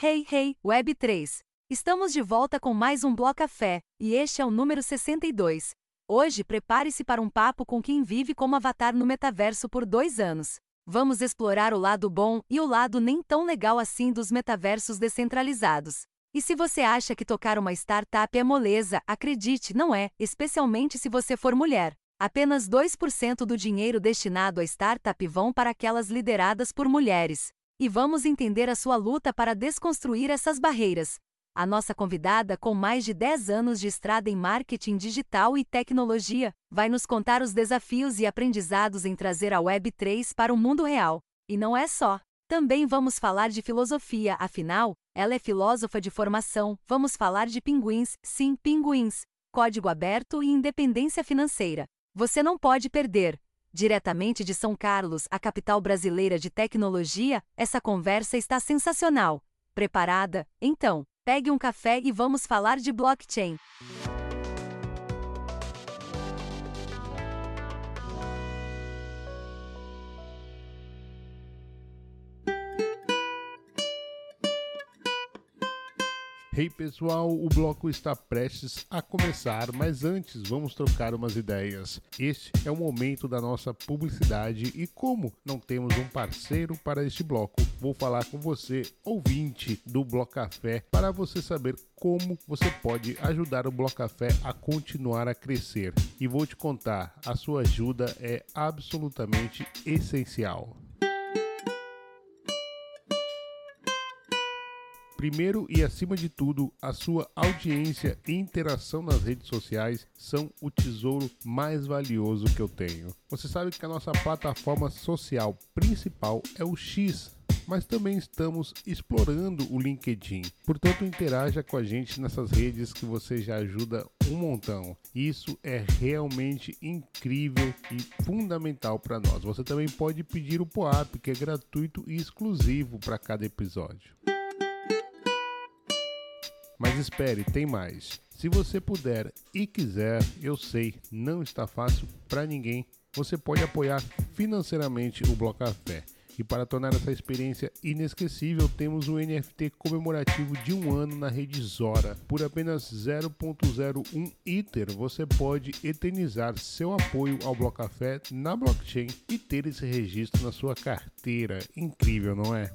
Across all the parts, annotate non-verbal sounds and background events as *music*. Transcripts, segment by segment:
Hey, hey, Web3! Estamos de volta com mais um Bloco Café, e este é o número 62. Hoje, prepare-se para um papo com quem vive como avatar no metaverso por dois anos. Vamos explorar o lado bom e o lado nem tão legal assim dos metaversos descentralizados. E se você acha que tocar uma startup é moleza, acredite, não é, especialmente se você for mulher. Apenas 2% do dinheiro destinado à startup vão para aquelas lideradas por mulheres. E vamos entender a sua luta para desconstruir essas barreiras. A nossa convidada, com mais de 10 anos de estrada em marketing digital e tecnologia, vai nos contar os desafios e aprendizados em trazer a Web3 para o mundo real. E não é só. Também vamos falar de filosofia, afinal, ela é filósofa de formação. Vamos falar de pinguins, sim, pinguins, código aberto e independência financeira. Você não pode perder. Diretamente de São Carlos, a capital brasileira de tecnologia, essa conversa está sensacional. Preparada? Então, pegue um café e vamos falar de blockchain. Hey pessoal, o bloco está prestes a começar, mas antes vamos trocar umas ideias. Este é o momento da nossa publicidade e como não temos um parceiro para este bloco, vou falar com você, ouvinte do Bloco Café, para você saber como você pode ajudar o Bloco Café a continuar a crescer. E vou te contar, a sua ajuda é absolutamente essencial. Primeiro e acima de tudo, a sua audiência e interação nas redes sociais são o tesouro mais valioso que eu tenho. Você sabe que a nossa plataforma social principal é o X, mas também estamos explorando o LinkedIn. Portanto, interaja com a gente nessas redes que você já ajuda um montão. Isso é realmente incrível e fundamental para nós. Você também pode pedir o POAP, que é gratuito e exclusivo para cada episódio. Mas espere, tem mais. Se você puder e quiser, eu sei, não está fácil para ninguém. Você pode apoiar financeiramente o Bloco Café. E para tornar essa experiência inesquecível, temos um NFT comemorativo de um ano na rede Zora. Por apenas 0.01 Ether, você pode eternizar seu apoio ao Bloco Café na blockchain e ter esse registro na sua carteira. Incrível, não é?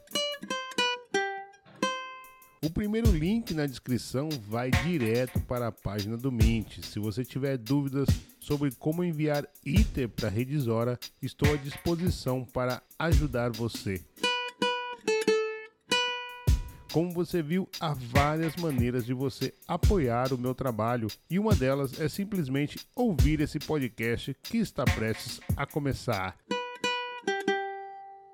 O primeiro link na descrição vai direto para a página do Mint. Se você tiver dúvidas sobre como enviar Ether para a rede Zora, estou à disposição para ajudar você. Como você viu, há várias maneiras de você apoiar o meu trabalho e uma delas é simplesmente ouvir esse podcast que está prestes a começar.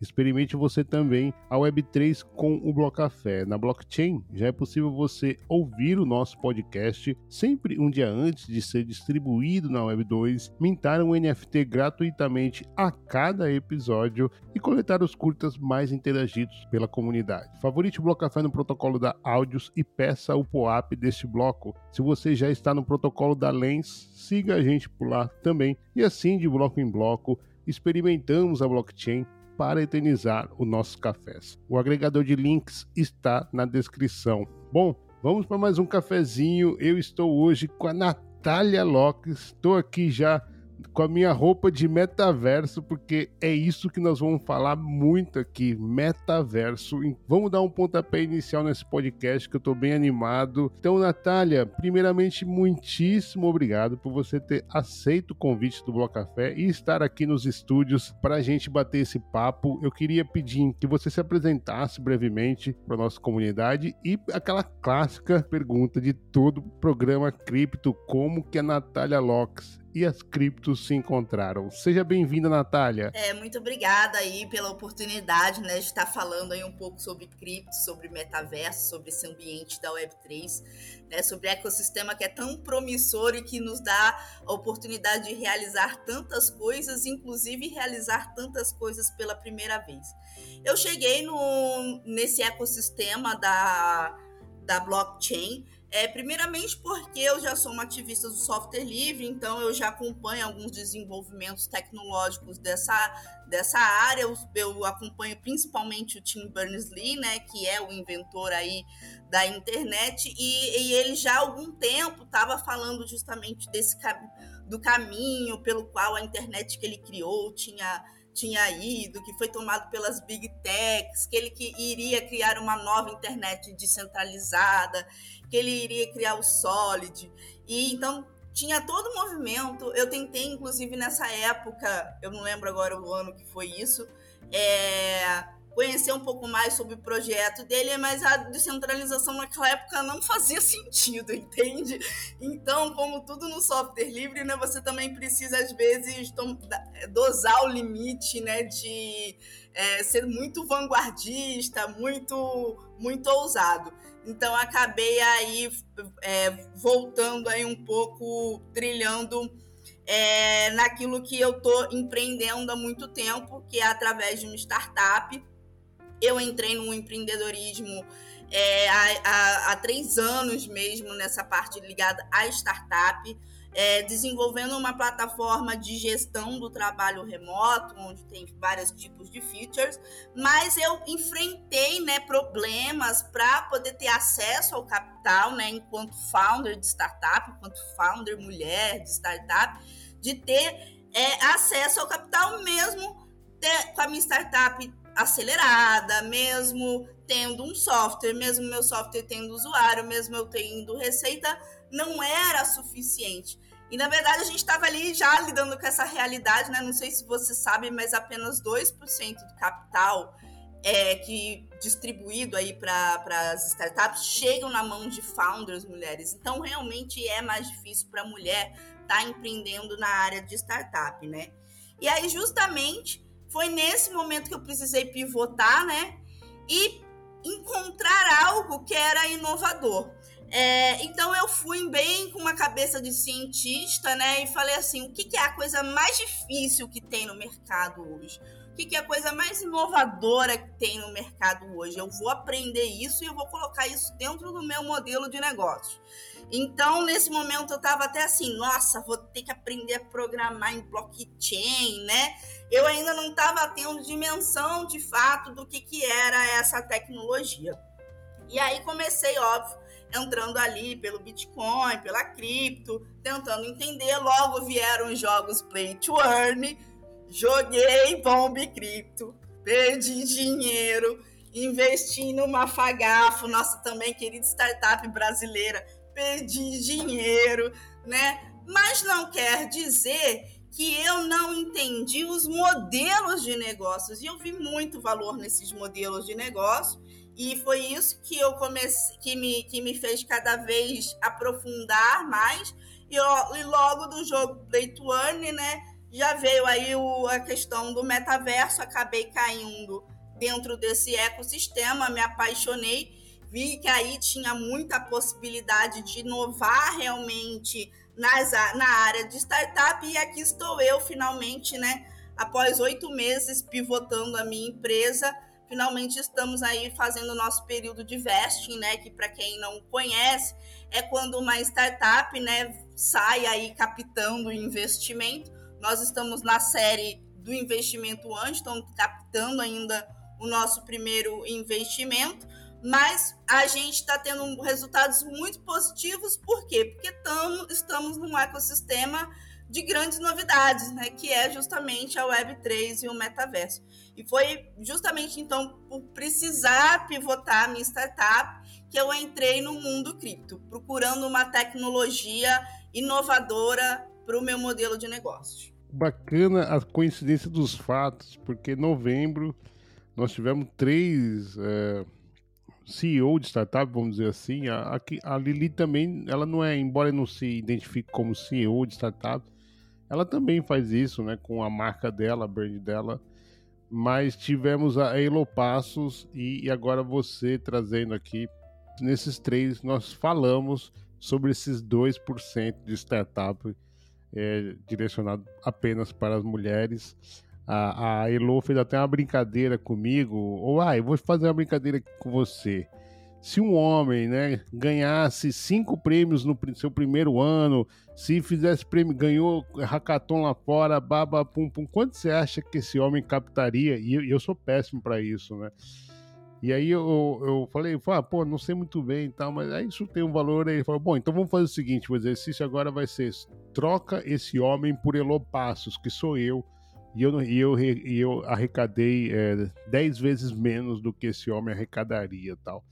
Experimente você também a Web3 com o Blocafé. Na blockchain já é possível você ouvir o nosso podcast sempre um dia antes de ser distribuído na Web2, mintar um NFT gratuitamente a cada episódio e coletar os curtas mais interagidos pela comunidade. Favorite o Blocafé no protocolo da Áudios e peça o POAP deste bloco. Se você já está no protocolo da Lens, siga a gente por lá também. E assim, de bloco em bloco, experimentamos a blockchain para eternizar os nossos cafés. O agregador de links está na descrição. Bom, vamos para mais um cafezinho. Eu estou hoje com a Natália Locke. Estou aqui já com a minha roupa de metaverso, porque é isso que nós vamos falar muito aqui, metaverso. Vamos dar um pontapé inicial nesse podcast que eu estou bem animado. Então, Natália, primeiramente, muitíssimo obrigado por você ter aceito o convite do Bloco Café e estar aqui nos estúdios para a gente bater esse papo. Eu queria pedir que você se apresentasse brevemente para nossa comunidade e aquela clássica pergunta de todo programa cripto, como que a Natália Locks e as criptos se encontraram. Seja bem-vinda, Natália. É, muito obrigada aí pela oportunidade, né, de estar falando aí um pouco sobre cripto, sobre metaverso, sobre esse ambiente da Web3, né, sobre ecossistema que é tão promissor e que nos dá a oportunidade de realizar tantas coisas, inclusive realizar tantas coisas pela primeira vez. Eu cheguei no, nesse ecossistema da, da blockchain é, primeiramente porque eu já sou uma ativista do software livre, então eu já acompanho alguns desenvolvimentos tecnológicos dessa, dessa área. Eu, eu acompanho principalmente o Tim Berners-Lee, né, que é o inventor aí da internet, e, e ele já há algum tempo estava falando justamente desse do caminho pelo qual a internet que ele criou tinha tinha ido, que foi tomado pelas big techs, que ele que iria criar uma nova internet descentralizada que ele iria criar o Solid. E então tinha todo o movimento. Eu tentei, inclusive, nessa época, eu não lembro agora o ano que foi isso, é, conhecer um pouco mais sobre o projeto dele, mas a descentralização naquela época não fazia sentido, *laughs* entende? Então, como tudo no software livre, né, você também precisa, às vezes, dosar o limite né, de é, ser muito vanguardista, muito, muito ousado. Então acabei aí é, voltando aí um pouco, trilhando é, naquilo que eu estou empreendendo há muito tempo, que é através de uma startup. Eu entrei no empreendedorismo é, há, há, há três anos mesmo nessa parte ligada à startup é, desenvolvendo uma plataforma de gestão do trabalho remoto, onde tem vários tipos de features, mas eu enfrentei né, problemas para poder ter acesso ao capital, né, enquanto founder de startup, enquanto founder mulher de startup, de ter é, acesso ao capital mesmo ter, com a minha startup acelerada, mesmo tendo um software, mesmo meu software tendo usuário, mesmo eu tendo receita, não era suficiente. E na verdade a gente estava ali já lidando com essa realidade, né? Não sei se você sabe, mas apenas 2% do capital é que distribuído aí para as startups chegam na mão de founders mulheres. Então realmente é mais difícil para a mulher estar tá empreendendo na área de startup, né? E aí justamente foi nesse momento que eu precisei pivotar, né? E encontrar algo que era inovador. É, então eu fui bem com uma cabeça de cientista, né? E falei assim: o que, que é a coisa mais difícil que tem no mercado hoje? O que, que é a coisa mais inovadora que tem no mercado hoje? Eu vou aprender isso e eu vou colocar isso dentro do meu modelo de negócio. Então, nesse momento, eu estava até assim: nossa, vou ter que aprender a programar em blockchain, né? Eu ainda não estava tendo dimensão de fato do que, que era essa tecnologia. E aí comecei, óbvio entrando ali pelo Bitcoin, pela cripto, tentando entender. Logo vieram os jogos Play to Earn, joguei bomba cripto, perdi dinheiro, investi numa Fagafo, nossa também querida startup brasileira, perdi dinheiro, né? Mas não quer dizer que eu não entendi os modelos de negócios. E eu vi muito valor nesses modelos de negócio e foi isso que eu comecei, que me, que me fez cada vez aprofundar mais. E, e logo do jogo Earn, né? Já veio aí o, a questão do metaverso, acabei caindo dentro desse ecossistema, me apaixonei, vi que aí tinha muita possibilidade de inovar realmente nas, na área de startup, e aqui estou eu finalmente, né? Após oito meses pivotando a minha empresa finalmente estamos aí fazendo o nosso período de vesting, né? Que para quem não conhece, é quando uma startup, né, sai aí captando investimento. Nós estamos na série do investimento anjo, estamos captando ainda o nosso primeiro investimento, mas a gente está tendo resultados muito positivos, por quê? Porque tamo, estamos num ecossistema de grandes novidades, né, que é justamente a Web3 e o metaverso. E foi justamente então por precisar pivotar a minha startup que eu entrei no mundo cripto, procurando uma tecnologia inovadora para o meu modelo de negócio. Bacana a coincidência dos fatos, porque em novembro nós tivemos três é, CEO de startup, vamos dizer assim. A, a, Lili também, ela não é, embora não se identifique como CEO de startup, ela também faz isso, né, com a marca dela, a brand dela. Mas tivemos a Elo Passos e, e agora você trazendo aqui. Nesses três, nós falamos sobre esses 2% de startup é, direcionado apenas para as mulheres. A, a Elo fez até uma brincadeira comigo. Ou, ah, eu vou fazer uma brincadeira com você se um homem né, ganhasse cinco prêmios no seu primeiro ano, se fizesse prêmio, ganhou hackathon lá fora, baba, pum, pum, quanto você acha que esse homem captaria? E eu, eu sou péssimo para isso, né? E aí eu, eu falei, ah, pô, não sei muito bem e tal, mas aí isso tem um valor. Aí ele falou, bom, então vamos fazer o seguinte: o exercício agora vai ser troca esse homem por Elopassos, que sou eu e eu, e eu, e eu arrecadei é, dez vezes menos do que esse homem arrecadaria tal.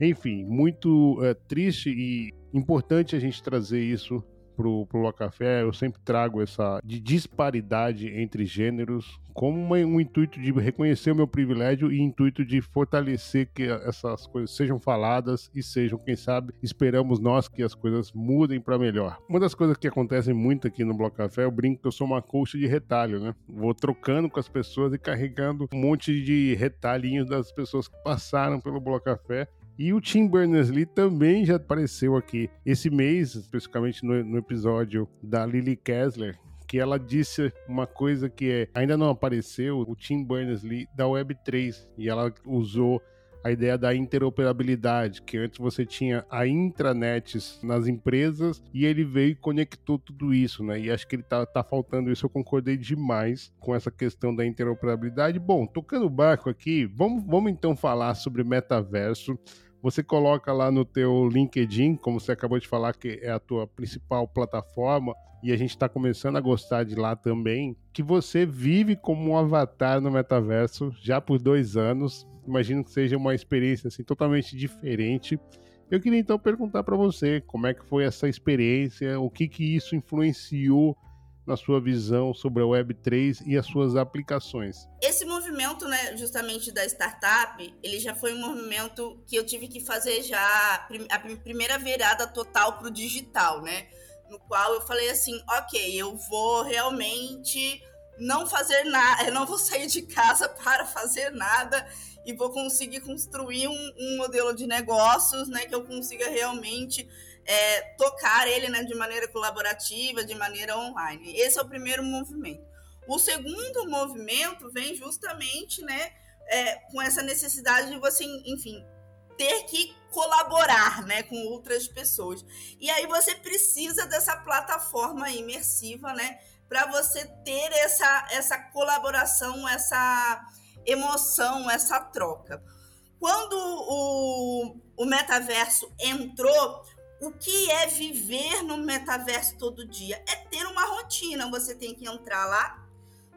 Enfim, muito é, triste e importante a gente trazer isso pro, pro Locafé, eu sempre trago essa de disparidade entre gêneros como uma, um intuito de reconhecer o meu privilégio e intuito de fortalecer que essas coisas sejam faladas e sejam, quem sabe, esperamos nós que as coisas mudem para melhor. Uma das coisas que acontecem muito aqui no Bloco Café, eu brinco que eu sou uma colcha de retalho, né? Vou trocando com as pessoas e carregando um monte de retalhinhos das pessoas que passaram pelo Bloco Café e o Tim Berners-Lee também já apareceu aqui esse mês, especificamente no, no episódio da Lily Kessler, que ela disse uma coisa que é, ainda não apareceu, o Tim Berners-Lee da Web3, e ela usou a ideia da interoperabilidade, que antes você tinha a intranet nas empresas e ele veio e conectou tudo isso, né? E acho que ele tá, tá faltando isso, eu concordei demais com essa questão da interoperabilidade. Bom, tocando o barco aqui, vamos, vamos então falar sobre metaverso. Você coloca lá no teu LinkedIn, como você acabou de falar, que é a tua principal plataforma, e a gente está começando a gostar de lá também, que você vive como um avatar no metaverso já por dois anos. Imagino que seja uma experiência assim totalmente diferente. Eu queria então perguntar para você como é que foi essa experiência, o que que isso influenciou na sua visão sobre a Web3 e as suas aplicações? Esse movimento, né, justamente da startup, ele já foi um movimento que eu tive que fazer já a primeira virada total para o digital, né? No qual eu falei assim, ok, eu vou realmente não fazer nada, eu não vou sair de casa *laughs* para fazer nada e vou conseguir construir um, um modelo de negócios, né, que eu consiga realmente é, tocar ele né, de maneira colaborativa, de maneira online. Esse é o primeiro movimento. O segundo movimento vem justamente né, é, com essa necessidade de você, enfim, ter que colaborar né, com outras pessoas. E aí você precisa dessa plataforma imersiva, né? Para você ter essa, essa colaboração, essa emoção, essa troca. Quando o, o metaverso entrou, o que é viver no metaverso todo dia? É ter uma rotina. Você tem que entrar lá.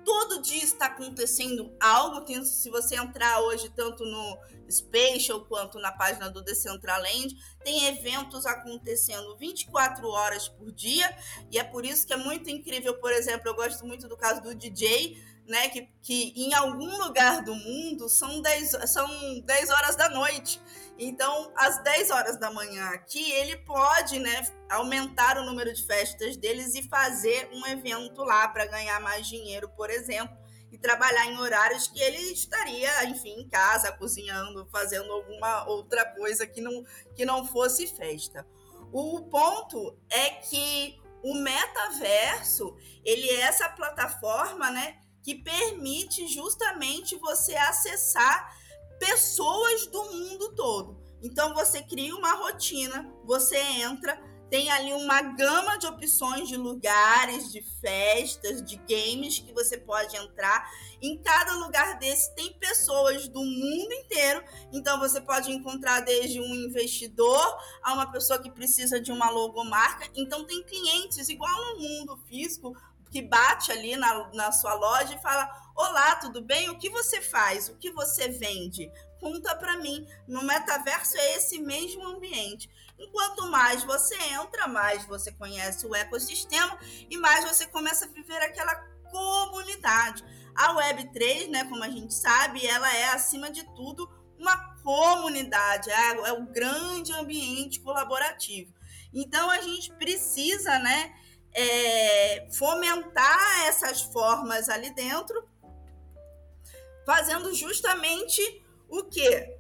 Todo dia está acontecendo algo. Se você entrar hoje, tanto no Spatial quanto na página do Decentraland, tem eventos acontecendo 24 horas por dia. E é por isso que é muito incrível. Por exemplo, eu gosto muito do caso do DJ, né? Que, que em algum lugar do mundo são 10, são 10 horas da noite. Então, às 10 horas da manhã aqui, ele pode né, aumentar o número de festas deles e fazer um evento lá para ganhar mais dinheiro, por exemplo, e trabalhar em horários que ele estaria, enfim, em casa, cozinhando, fazendo alguma outra coisa que não, que não fosse festa. O ponto é que o metaverso, ele é essa plataforma, né, que permite justamente você acessar pessoas do mundo todo. Então você cria uma rotina, você entra, tem ali uma gama de opções de lugares, de festas, de games que você pode entrar. Em cada lugar desse tem pessoas do mundo inteiro. Então você pode encontrar desde um investidor a uma pessoa que precisa de uma logomarca. Então tem clientes igual no mundo físico que bate ali na, na sua loja e fala: Olá, tudo bem? O que você faz? O que você vende? Conta para mim. No metaverso é esse mesmo ambiente. Enquanto mais você entra, mais você conhece o ecossistema e mais você começa a viver aquela comunidade. A Web3, né, como a gente sabe, ela é acima de tudo uma comunidade, é, é o grande ambiente colaborativo. Então a gente precisa, né, é, fomentar essas formas ali dentro, fazendo justamente o quê?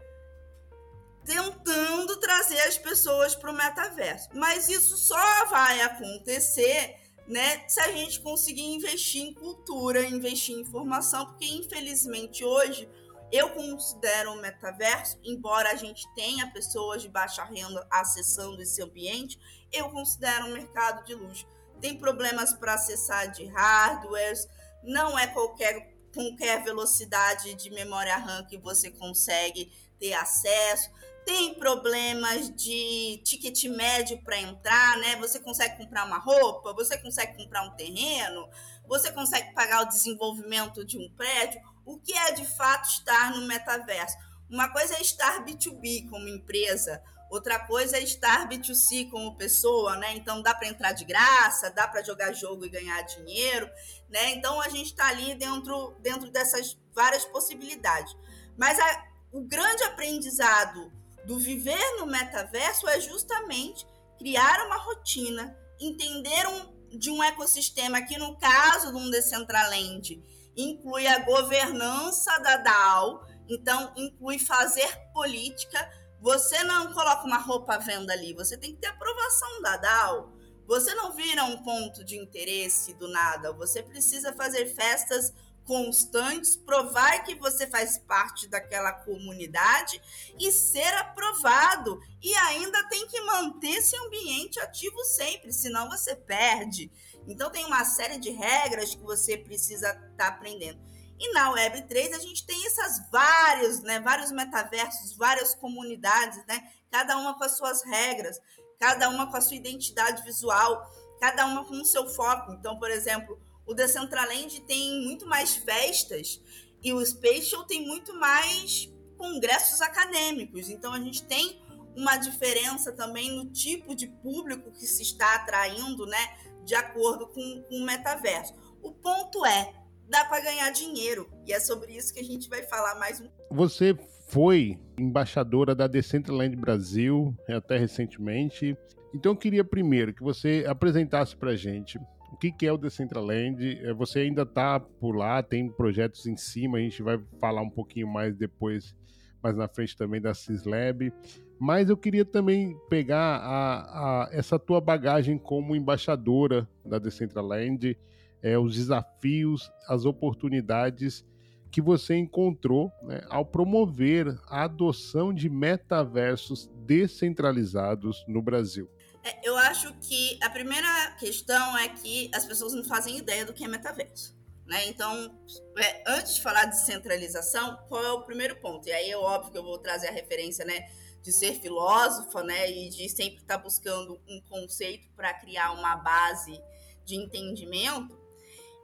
Tentando trazer as pessoas para o metaverso. Mas isso só vai acontecer né, se a gente conseguir investir em cultura, investir em informação, porque infelizmente hoje eu considero o metaverso, embora a gente tenha pessoas de baixa renda acessando esse ambiente, eu considero um mercado de luxo. Tem problemas para acessar de hardwares, não é qualquer, qualquer velocidade de memória RAM que você consegue ter acesso. Tem problemas de ticket médio para entrar, né? Você consegue comprar uma roupa, você consegue comprar um terreno, você consegue pagar o desenvolvimento de um prédio o que é de fato estar no metaverso? Uma coisa é estar B2B como empresa, outra coisa é estar B2C como pessoa, né? Então dá para entrar de graça, dá para jogar jogo e ganhar dinheiro, né? Então a gente está ali dentro, dentro dessas várias possibilidades. Mas a, o grande aprendizado do viver no metaverso é justamente criar uma rotina, entender um, de um ecossistema, aqui no caso de um Decentraland, inclui a governança da DAO, então inclui fazer política. Você não coloca uma roupa à venda ali, você tem que ter aprovação da DAO. Você não vira um ponto de interesse do nada, você precisa fazer festas constantes, provar que você faz parte daquela comunidade e ser aprovado. E ainda tem que manter esse ambiente ativo sempre, senão você perde. Então tem uma série de regras que você precisa estar tá aprendendo. E na Web3 a gente tem essas vários, né, vários metaversos, várias comunidades, né, cada uma com as suas regras, cada uma com a sua identidade visual, cada uma com o seu foco. Então, por exemplo, o Decentraland tem muito mais festas e o Spatial tem muito mais congressos acadêmicos. Então a gente tem uma diferença também no tipo de público que se está atraindo, né? de acordo com, com o metaverso. O ponto é, dá para ganhar dinheiro. E é sobre isso que a gente vai falar mais um. Você foi embaixadora da Decentraland Brasil até recentemente. Então eu queria primeiro que você apresentasse para gente o que, é o Decentraland. É, você ainda está por lá, tem projetos em cima, a gente vai falar um pouquinho mais depois, mais na frente também da Cislab. Mas eu queria também pegar a, a, essa tua bagagem como embaixadora da Decentraland, é, os desafios, as oportunidades que você encontrou né, ao promover a adoção de metaversos descentralizados no Brasil. É, eu acho que a primeira questão é que as pessoas não fazem ideia do que é metaverso. Né? Então, é, antes de falar de centralização, qual é o primeiro ponto? E aí é óbvio que eu vou trazer a referência né, de ser filósofa, né, e de sempre estar buscando um conceito para criar uma base de entendimento.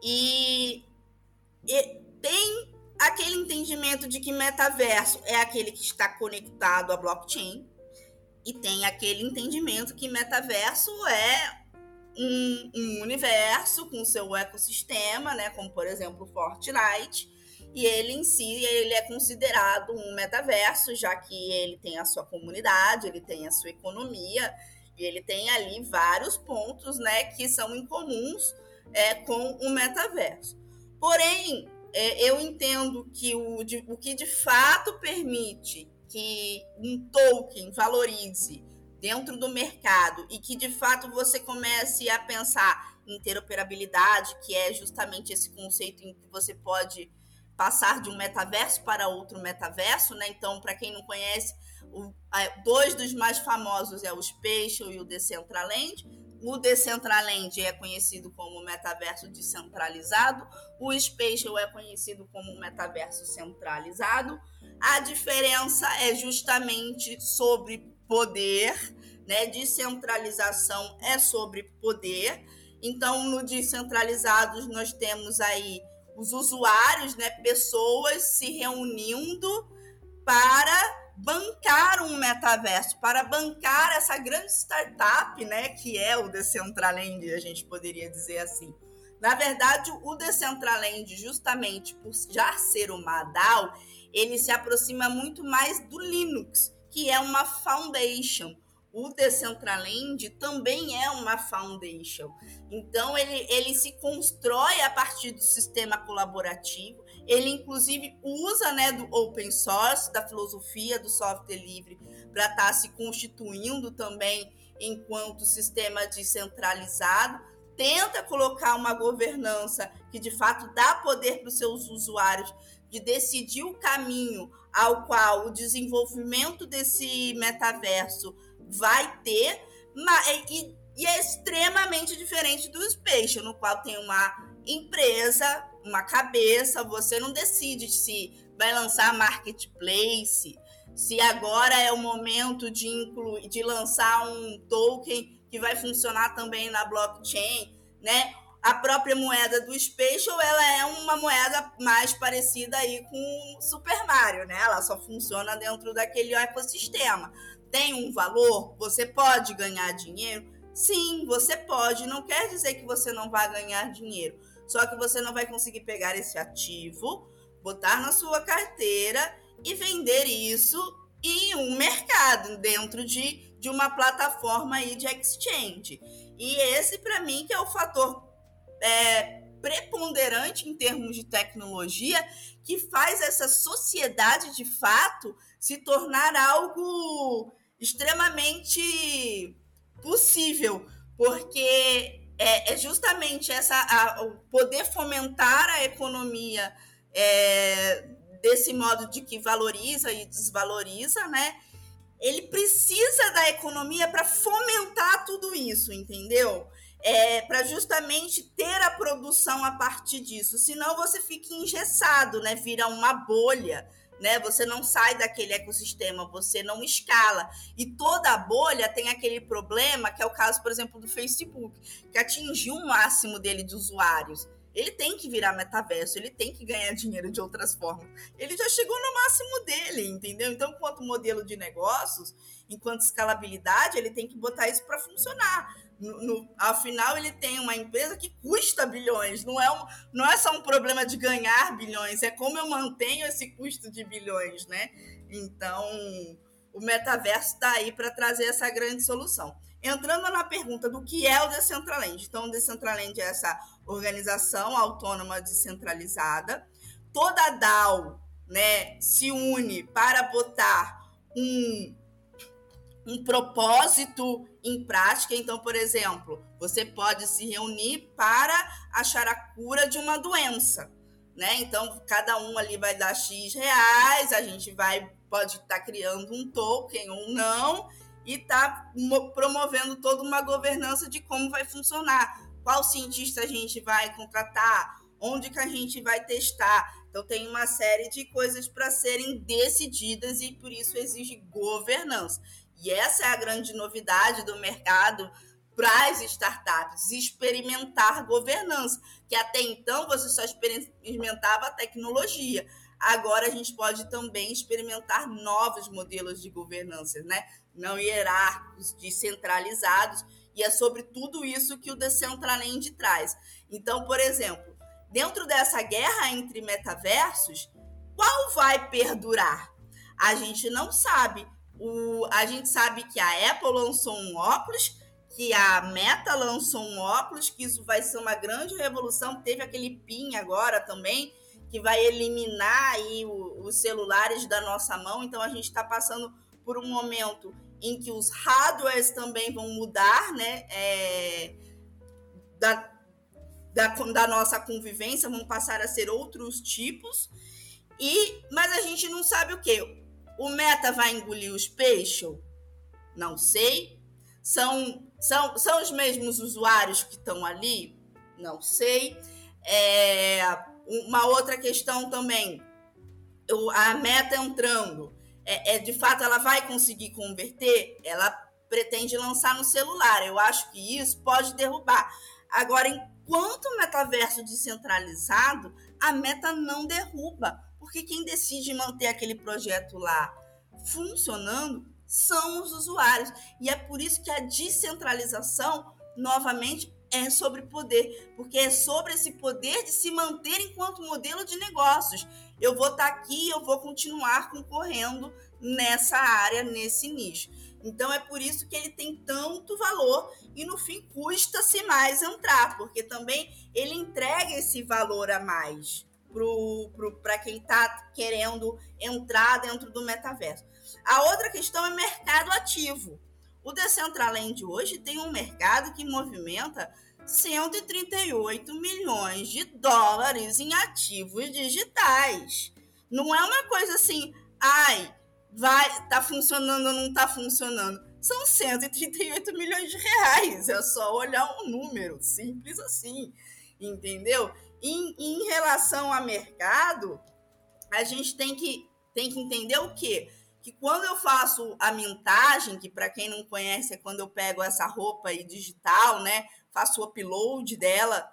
E, e, tem aquele entendimento de que metaverso é aquele que está conectado à blockchain, e tem aquele entendimento que metaverso é um, um universo com seu ecossistema, né, como por exemplo Fortnite, e ele em si ele é considerado um metaverso, já que ele tem a sua comunidade, ele tem a sua economia, e ele tem ali vários pontos né, que são incomuns é, com o metaverso. Porém, é, eu entendo que o, de, o que de fato permite que um token valorize dentro do mercado e que de fato você comece a pensar em interoperabilidade, que é justamente esse conceito em que você pode passar de um metaverso para outro metaverso, né? Então, para quem não conhece, o, a, dois dos mais famosos é o Spatial e o Decentraland. O Decentraland é conhecido como metaverso descentralizado, o Spatial é conhecido como metaverso centralizado. A diferença é justamente sobre poder, né? Descentralização é sobre poder. Então, no descentralizados, nós temos aí os usuários, né, pessoas se reunindo para bancar um metaverso, para bancar essa grande startup, né, que é o Decentraland, a gente poderia dizer assim. Na verdade, o Decentraland, justamente por já ser uma DAO, ele se aproxima muito mais do Linux, que é uma foundation. O Decentraland também é uma foundation. Então, ele, ele se constrói a partir do sistema colaborativo. Ele, inclusive, usa né, do open source, da filosofia do software livre, para estar tá se constituindo também enquanto sistema descentralizado. Tenta colocar uma governança que, de fato, dá poder para os seus usuários de decidir o caminho ao qual o desenvolvimento desse metaverso vai ter, e, e é extremamente diferente do Space, no qual tem uma empresa, uma cabeça, você não decide se vai lançar marketplace, se agora é o momento de incluir, de lançar um token que vai funcionar também na blockchain, né? A própria moeda do Spatial, ela é uma moeda mais parecida aí com Super Mario, né? Ela só funciona dentro daquele ecossistema tem um valor, você pode ganhar dinheiro? Sim, você pode. Não quer dizer que você não vai ganhar dinheiro. Só que você não vai conseguir pegar esse ativo, botar na sua carteira e vender isso em um mercado, dentro de, de uma plataforma aí de exchange. E esse, para mim, que é o fator é, preponderante em termos de tecnologia que faz essa sociedade, de fato, se tornar algo extremamente possível, porque é, é justamente essa a, o poder fomentar a economia é, desse modo de que valoriza e desvaloriza, né? Ele precisa da economia para fomentar tudo isso, entendeu? É, para justamente ter a produção a partir disso. Senão você fica engessado, né? Vira uma bolha né? Você não sai daquele ecossistema, você não escala. E toda bolha tem aquele problema, que é o caso, por exemplo, do Facebook, que atingiu o máximo dele de usuários. Ele tem que virar metaverso, ele tem que ganhar dinheiro de outras formas. Ele já chegou no máximo dele, entendeu? Então, enquanto modelo de negócios, enquanto escalabilidade, ele tem que botar isso para funcionar no, afinal, ele tem uma empresa que custa bilhões. Não é, um, não é só um problema de ganhar bilhões, é como eu mantenho esse custo de bilhões, né? Então, o metaverso está aí para trazer essa grande solução. Entrando na pergunta do que é o Decentraland. Então, o Decentraland é essa organização autônoma descentralizada. Toda DAO né, se une para botar um um propósito em prática. Então, por exemplo, você pode se reunir para achar a cura de uma doença, né? Então, cada um ali vai dar X reais, a gente vai pode estar tá criando um token ou não e tá promovendo toda uma governança de como vai funcionar, qual cientista a gente vai contratar, onde que a gente vai testar. Então tem uma série de coisas para serem decididas e por isso exige governança. E essa é a grande novidade do mercado para as startups, experimentar governança, que até então você só experimentava tecnologia. Agora a gente pode também experimentar novos modelos de governança, né? Não hierárquicos, descentralizados, e é sobre tudo isso que o Decentraland traz. Então, por exemplo, dentro dessa guerra entre metaversos, qual vai perdurar? A gente não sabe, o, a gente sabe que a Apple lançou um óculos, que a Meta lançou um óculos, que isso vai ser uma grande revolução. Teve aquele PIN agora também, que vai eliminar aí o, os celulares da nossa mão. Então a gente está passando por um momento em que os hardwares também vão mudar, né? É, da, da, da nossa convivência, vão passar a ser outros tipos. E, mas a gente não sabe o que. O Meta vai engolir os peixes? Não sei. São, são, são os mesmos usuários que estão ali? Não sei. É, uma outra questão também. A Meta entrando. É, é, de fato, ela vai conseguir converter? Ela pretende lançar no celular. Eu acho que isso pode derrubar. Agora, enquanto o metaverso descentralizado, a meta não derruba porque quem decide manter aquele projeto lá funcionando são os usuários. E é por isso que a descentralização, novamente, é sobre poder, porque é sobre esse poder de se manter enquanto modelo de negócios. Eu vou estar tá aqui, eu vou continuar concorrendo nessa área, nesse nicho. Então é por isso que ele tem tanto valor e no fim custa-se mais entrar, porque também ele entrega esse valor a mais para quem está querendo entrar dentro do metaverso. A outra questão é mercado ativo. O Decentraland hoje tem um mercado que movimenta 138 milhões de dólares em ativos digitais. Não é uma coisa assim, ai, vai, tá funcionando ou não tá funcionando. São 138 milhões de reais. É só olhar um número, simples assim. Entendeu? Em, em relação a mercado, a gente tem que, tem que entender o quê? Que quando eu faço a mintagem, que para quem não conhece é quando eu pego essa roupa aí digital, né? Faço o upload dela,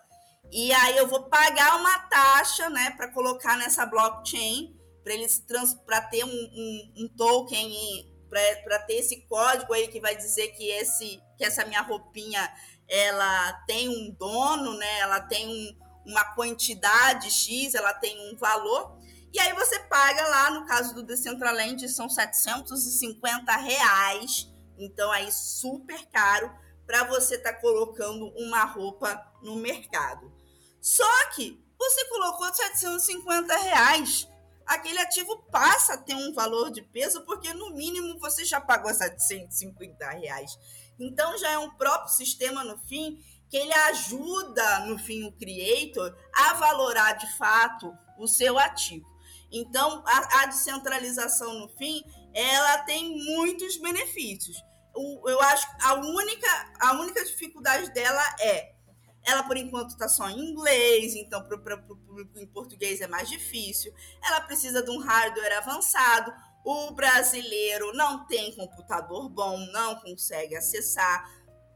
e aí eu vou pagar uma taxa, né, para colocar nessa blockchain para eles para ter um, um, um token para ter esse código aí que vai dizer que esse que essa minha roupinha ela tem um dono, né? Ela tem um, uma quantidade X, ela tem um valor. E aí você paga lá, no caso do Decentraland, são 750 reais. Então aí super caro para você estar tá colocando uma roupa no mercado. Só que você colocou 750 reais aquele ativo passa a ter um valor de peso, porque no mínimo você já pagou 750 reais. Então já é um próprio sistema no fim que ele ajuda no fim o creator a valorar de fato o seu ativo. Então a, a descentralização no fim ela tem muitos benefícios. O, eu acho a única a única dificuldade dela é ela, por enquanto, está só em inglês, então para o público em português é mais difícil. Ela precisa de um hardware avançado. O brasileiro não tem computador bom, não consegue acessar,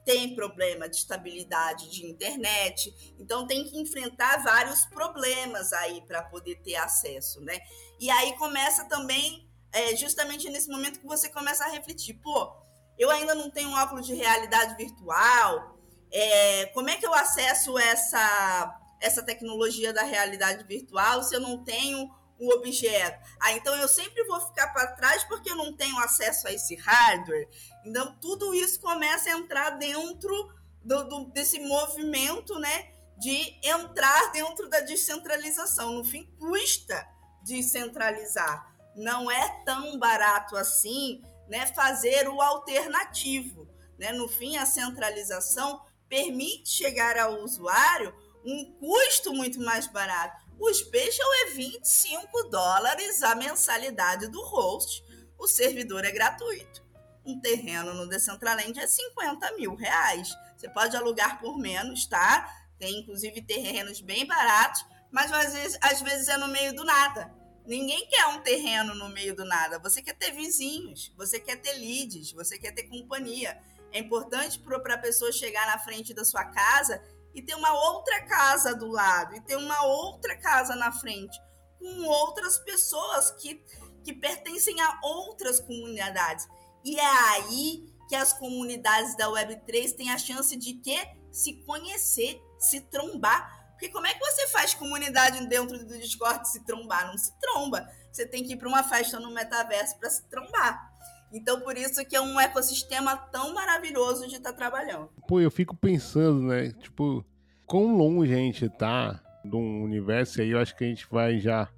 tem problema de estabilidade de internet, então tem que enfrentar vários problemas aí para poder ter acesso, né? E aí começa também, é, justamente nesse momento que você começa a refletir, pô, eu ainda não tenho um óculos de realidade virtual, é, como é que eu acesso essa, essa tecnologia da realidade virtual se eu não tenho o objeto? Ah, então eu sempre vou ficar para trás porque eu não tenho acesso a esse hardware. Então, tudo isso começa a entrar dentro do, do, desse movimento né, de entrar dentro da descentralização. No fim, custa descentralizar. Não é tão barato assim né, fazer o alternativo. Né? No fim, a centralização permite chegar ao usuário um custo muito mais barato. O Special é 25 dólares a mensalidade do host. O servidor é gratuito. Um terreno no Decentraland é 50 mil reais. Você pode alugar por menos, tá? Tem inclusive terrenos bem baratos, mas às vezes, às vezes é no meio do nada. Ninguém quer um terreno no meio do nada. Você quer ter vizinhos, você quer ter leads, você quer ter companhia. É importante para a pessoa chegar na frente da sua casa e ter uma outra casa do lado, e ter uma outra casa na frente, com outras pessoas que, que pertencem a outras comunidades. E é aí que as comunidades da Web3 têm a chance de quê? Se conhecer, se trombar. Porque como é que você faz comunidade dentro do Discord se trombar? Não se tromba. Você tem que ir para uma festa no metaverso para se trombar. Então, por isso que é um ecossistema tão maravilhoso de estar tá trabalhando. Pô, eu fico pensando, né? Tipo, quão longe a gente tá de um universo, e aí eu acho que a gente vai já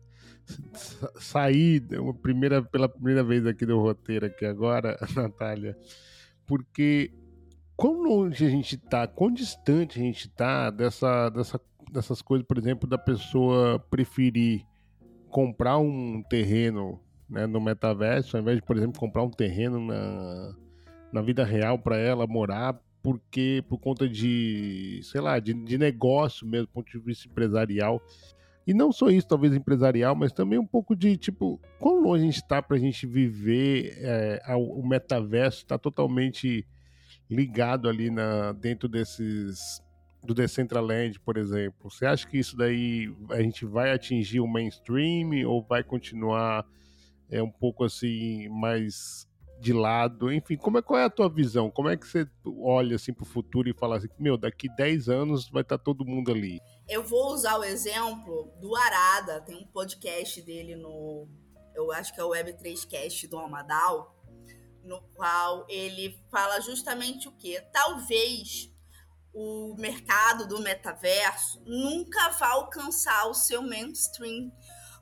sair uma primeira, pela primeira vez aqui do roteiro aqui agora, *laughs* Natália, porque quão longe a gente tá, quão distante a gente tá dessa, dessa, dessas coisas, por exemplo, da pessoa preferir comprar um terreno né, no metaverso, ao invés de, por exemplo, comprar um terreno na, na vida real para ela morar, porque por conta de, sei lá, de, de negócio mesmo, ponto de vista empresarial. E não só isso, talvez empresarial, mas também um pouco de tipo, quão longe a gente está para a gente viver é, o metaverso, está totalmente ligado ali na, dentro desses do Decentraland, por exemplo. Você acha que isso daí a gente vai atingir o mainstream ou vai continuar é um pouco assim mais de lado, enfim, como é, qual é a tua visão? Como é que você olha assim para o futuro e fala assim, meu, daqui 10 anos vai estar tá todo mundo ali? Eu vou usar o exemplo do Arada, tem um podcast dele no, eu acho que é o Web3Cast do Amadal, no qual ele fala justamente o que? Talvez o mercado do metaverso nunca vá alcançar o seu mainstream,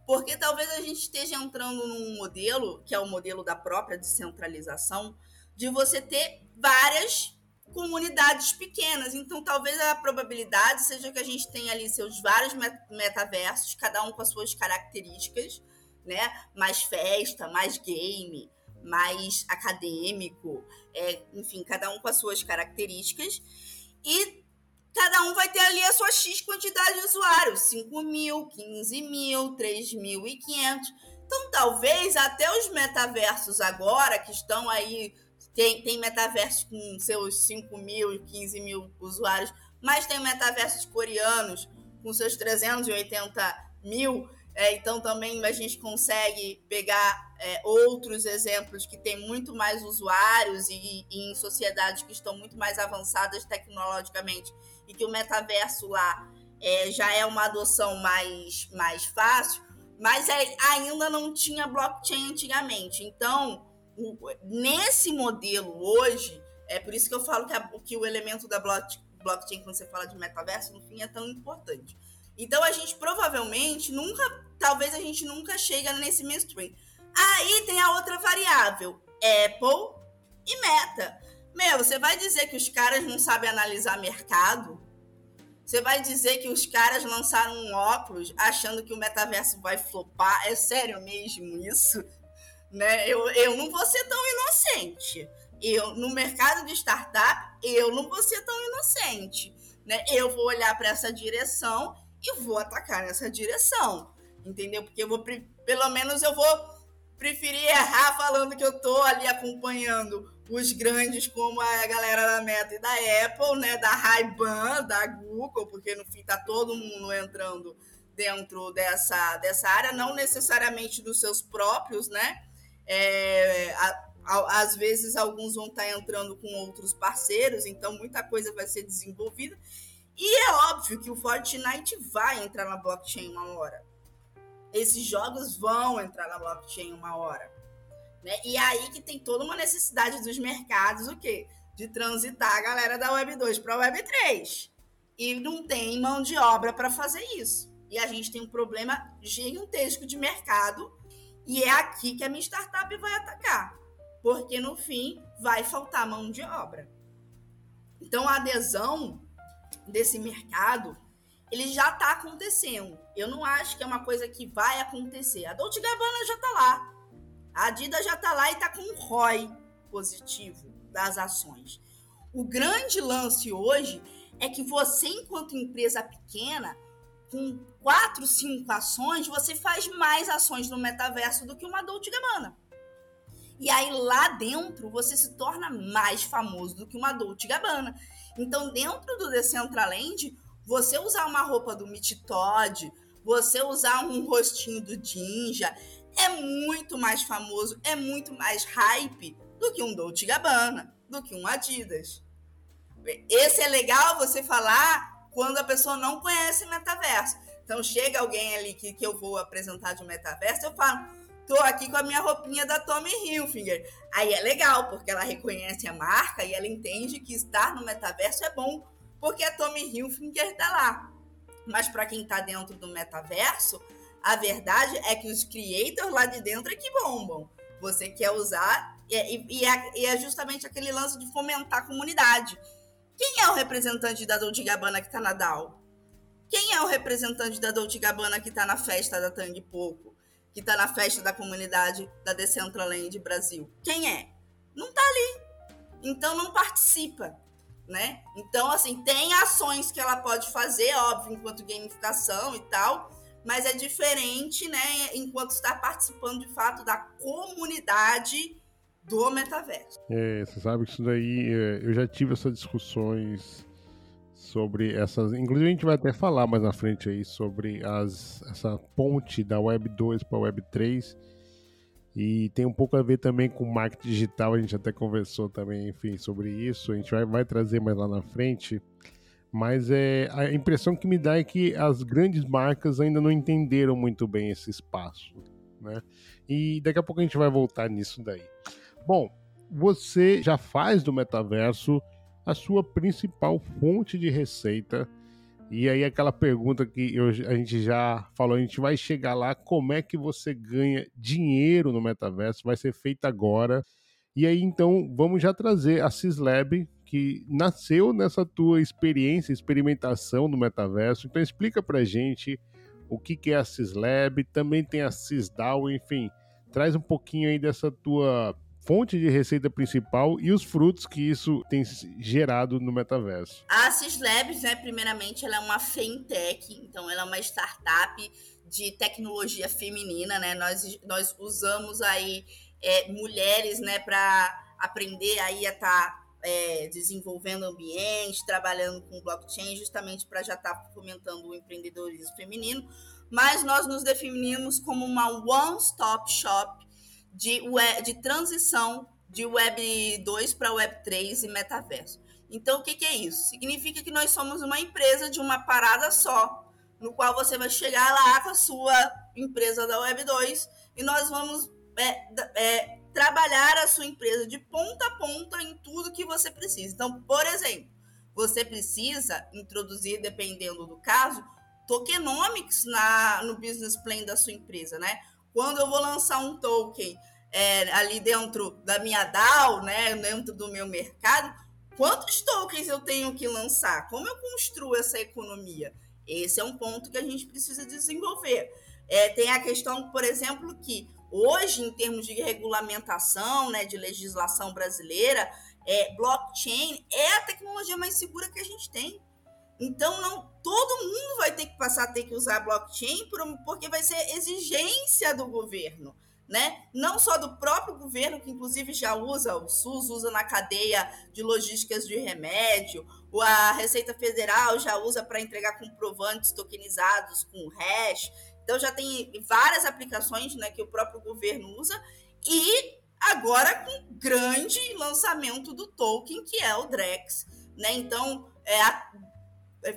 porque talvez a gente esteja entrando num modelo, que é o modelo da própria descentralização, de você ter várias comunidades pequenas. Então, talvez a probabilidade seja que a gente tenha ali seus vários metaversos, cada um com as suas características, né? Mais festa, mais game, mais acadêmico, é, enfim, cada um com as suas características. E cada um vai ter ali a sua X quantidade de usuários: 5 mil, 15 mil, 3.500. Então, talvez até os metaversos agora, que estão aí, tem, tem metaversos com seus 5 mil, 15 mil usuários, mas tem metaversos coreanos com seus 380 mil. É, então, também a gente consegue pegar é, outros exemplos que têm muito mais usuários e, e, em sociedades que estão muito mais avançadas tecnologicamente e que o metaverso lá é, já é uma adoção mais, mais fácil, mas é, ainda não tinha blockchain antigamente. Então, o, nesse modelo hoje, é por isso que eu falo que, a, que o elemento da blockchain, quando você fala de metaverso, no fim é tão importante então a gente provavelmente nunca, talvez a gente nunca chega nesse mainstream. Aí tem a outra variável, Apple e Meta. Meu, você vai dizer que os caras não sabem analisar mercado? Você vai dizer que os caras lançaram um óculos achando que o metaverso vai flopar? É sério mesmo isso? Né? Eu, eu não vou ser tão inocente. Eu, no mercado de startup, eu não vou ser tão inocente. Né? Eu vou olhar para essa direção e vou atacar nessa direção, entendeu? Porque eu vou, pelo menos eu vou preferir errar falando que eu tô ali acompanhando os grandes como a galera da Meta e da Apple, né, da Ray-Ban, da Google, porque no fim tá todo mundo entrando dentro dessa, dessa área, não necessariamente dos seus próprios, né? É, a, a, às vezes alguns vão estar tá entrando com outros parceiros, então muita coisa vai ser desenvolvida. E é óbvio que o Fortnite vai entrar na blockchain uma hora. Esses jogos vão entrar na blockchain uma hora. Né? E aí que tem toda uma necessidade dos mercados, o quê? De transitar a galera da Web 2 para a Web 3. E não tem mão de obra para fazer isso. E a gente tem um problema gigantesco de mercado. E é aqui que a minha startup vai atacar. Porque no fim vai faltar mão de obra. Então a adesão desse mercado, ele já está acontecendo. Eu não acho que é uma coisa que vai acontecer. A Dolce Gabbana já está lá. A Adidas já está lá e está com um ROI positivo das ações. O grande lance hoje é que você, enquanto empresa pequena, com quatro, cinco ações, você faz mais ações no metaverso do que uma Dolce Gabbana. E aí lá dentro você se torna mais famoso do que uma Dolce Gabbana. Então, dentro do Decentraland, você usar uma roupa do Meet Todd, você usar um rostinho do Jinja, é muito mais famoso, é muito mais hype do que um Dolce Gabbana, do que um Adidas. Esse é legal você falar quando a pessoa não conhece metaverso. Então chega alguém ali que, que eu vou apresentar de metaverso, eu falo, tô aqui com a minha roupinha da Tommy Hilfiger. Aí é legal, porque ela reconhece a marca e ela entende que estar no metaverso é bom, porque a Tommy Hilfiger tá lá. Mas para quem tá dentro do metaverso, a verdade é que os creators lá de dentro é que bombam. Você quer usar, e, e, é, e é justamente aquele lance de fomentar a comunidade. Quem é o representante da Dolce Gabbana que tá na DAO? Quem é o representante da Dolce Gabbana que tá na festa da Tang Pouco? que está na festa da comunidade da Decentraland Brasil? Quem é? Não está ali. Então não participa, né? Então assim, tem ações que ela pode fazer, óbvio, enquanto gamificação e tal, mas é diferente, né, enquanto está participando de fato da comunidade do metaverso. É, você sabe que isso daí, é, eu já tive essas discussões sobre essas. Inclusive, a gente vai até falar mais na frente aí sobre as, essa ponte da Web 2 para a Web 3. E tem um pouco a ver também com marketing digital, a gente até conversou também, enfim, sobre isso. A gente vai, vai trazer mais lá na frente. Mas é, a impressão que me dá é que as grandes marcas ainda não entenderam muito bem esse espaço. Né? E daqui a pouco a gente vai voltar nisso daí. Bom, você já faz do metaverso a sua principal fonte de receita. E aí aquela pergunta que eu, a gente já falou, a gente vai chegar lá, como é que você ganha dinheiro no metaverso? Vai ser feita agora. E aí então vamos já trazer a Cislab, que nasceu nessa tua experiência, experimentação no metaverso. Então explica pra gente o que, que é a Cislab, também tem a Cisdal, enfim, traz um pouquinho aí dessa tua fonte de receita principal e os frutos que isso tem gerado no metaverso. A Cislabs, né, primeiramente, ela é uma fintech, então ela é uma startup de tecnologia feminina, né? Nós, nós usamos aí é, mulheres, né, para aprender aí a estar tá, é, desenvolvendo ambiente, trabalhando com blockchain, justamente para já estar tá fomentando o empreendedorismo feminino. Mas nós nos definimos como uma one-stop shop de, web, de transição de Web 2 para Web 3 e metaverso. Então, o que, que é isso? Significa que nós somos uma empresa de uma parada só, no qual você vai chegar lá com a sua empresa da Web 2 e nós vamos é, é, trabalhar a sua empresa de ponta a ponta em tudo que você precisa. Então, por exemplo, você precisa introduzir, dependendo do caso, tokenomics na, no business plan da sua empresa, né? Quando eu vou lançar um token é, ali dentro da minha DAO, né, dentro do meu mercado, quantos tokens eu tenho que lançar? Como eu construo essa economia? Esse é um ponto que a gente precisa desenvolver. É, tem a questão, por exemplo, que hoje, em termos de regulamentação, né, de legislação brasileira, é, blockchain é a tecnologia mais segura que a gente tem. Então, não todo mundo vai ter que passar a ter que usar blockchain porque vai ser exigência do governo. Né? Não só do próprio governo, que inclusive já usa, o SUS usa na cadeia de logísticas de remédio, a Receita Federal já usa para entregar comprovantes tokenizados com hash. Então já tem várias aplicações né, que o próprio governo usa, e agora com grande lançamento do token, que é o Drex. Né? Então, é, a,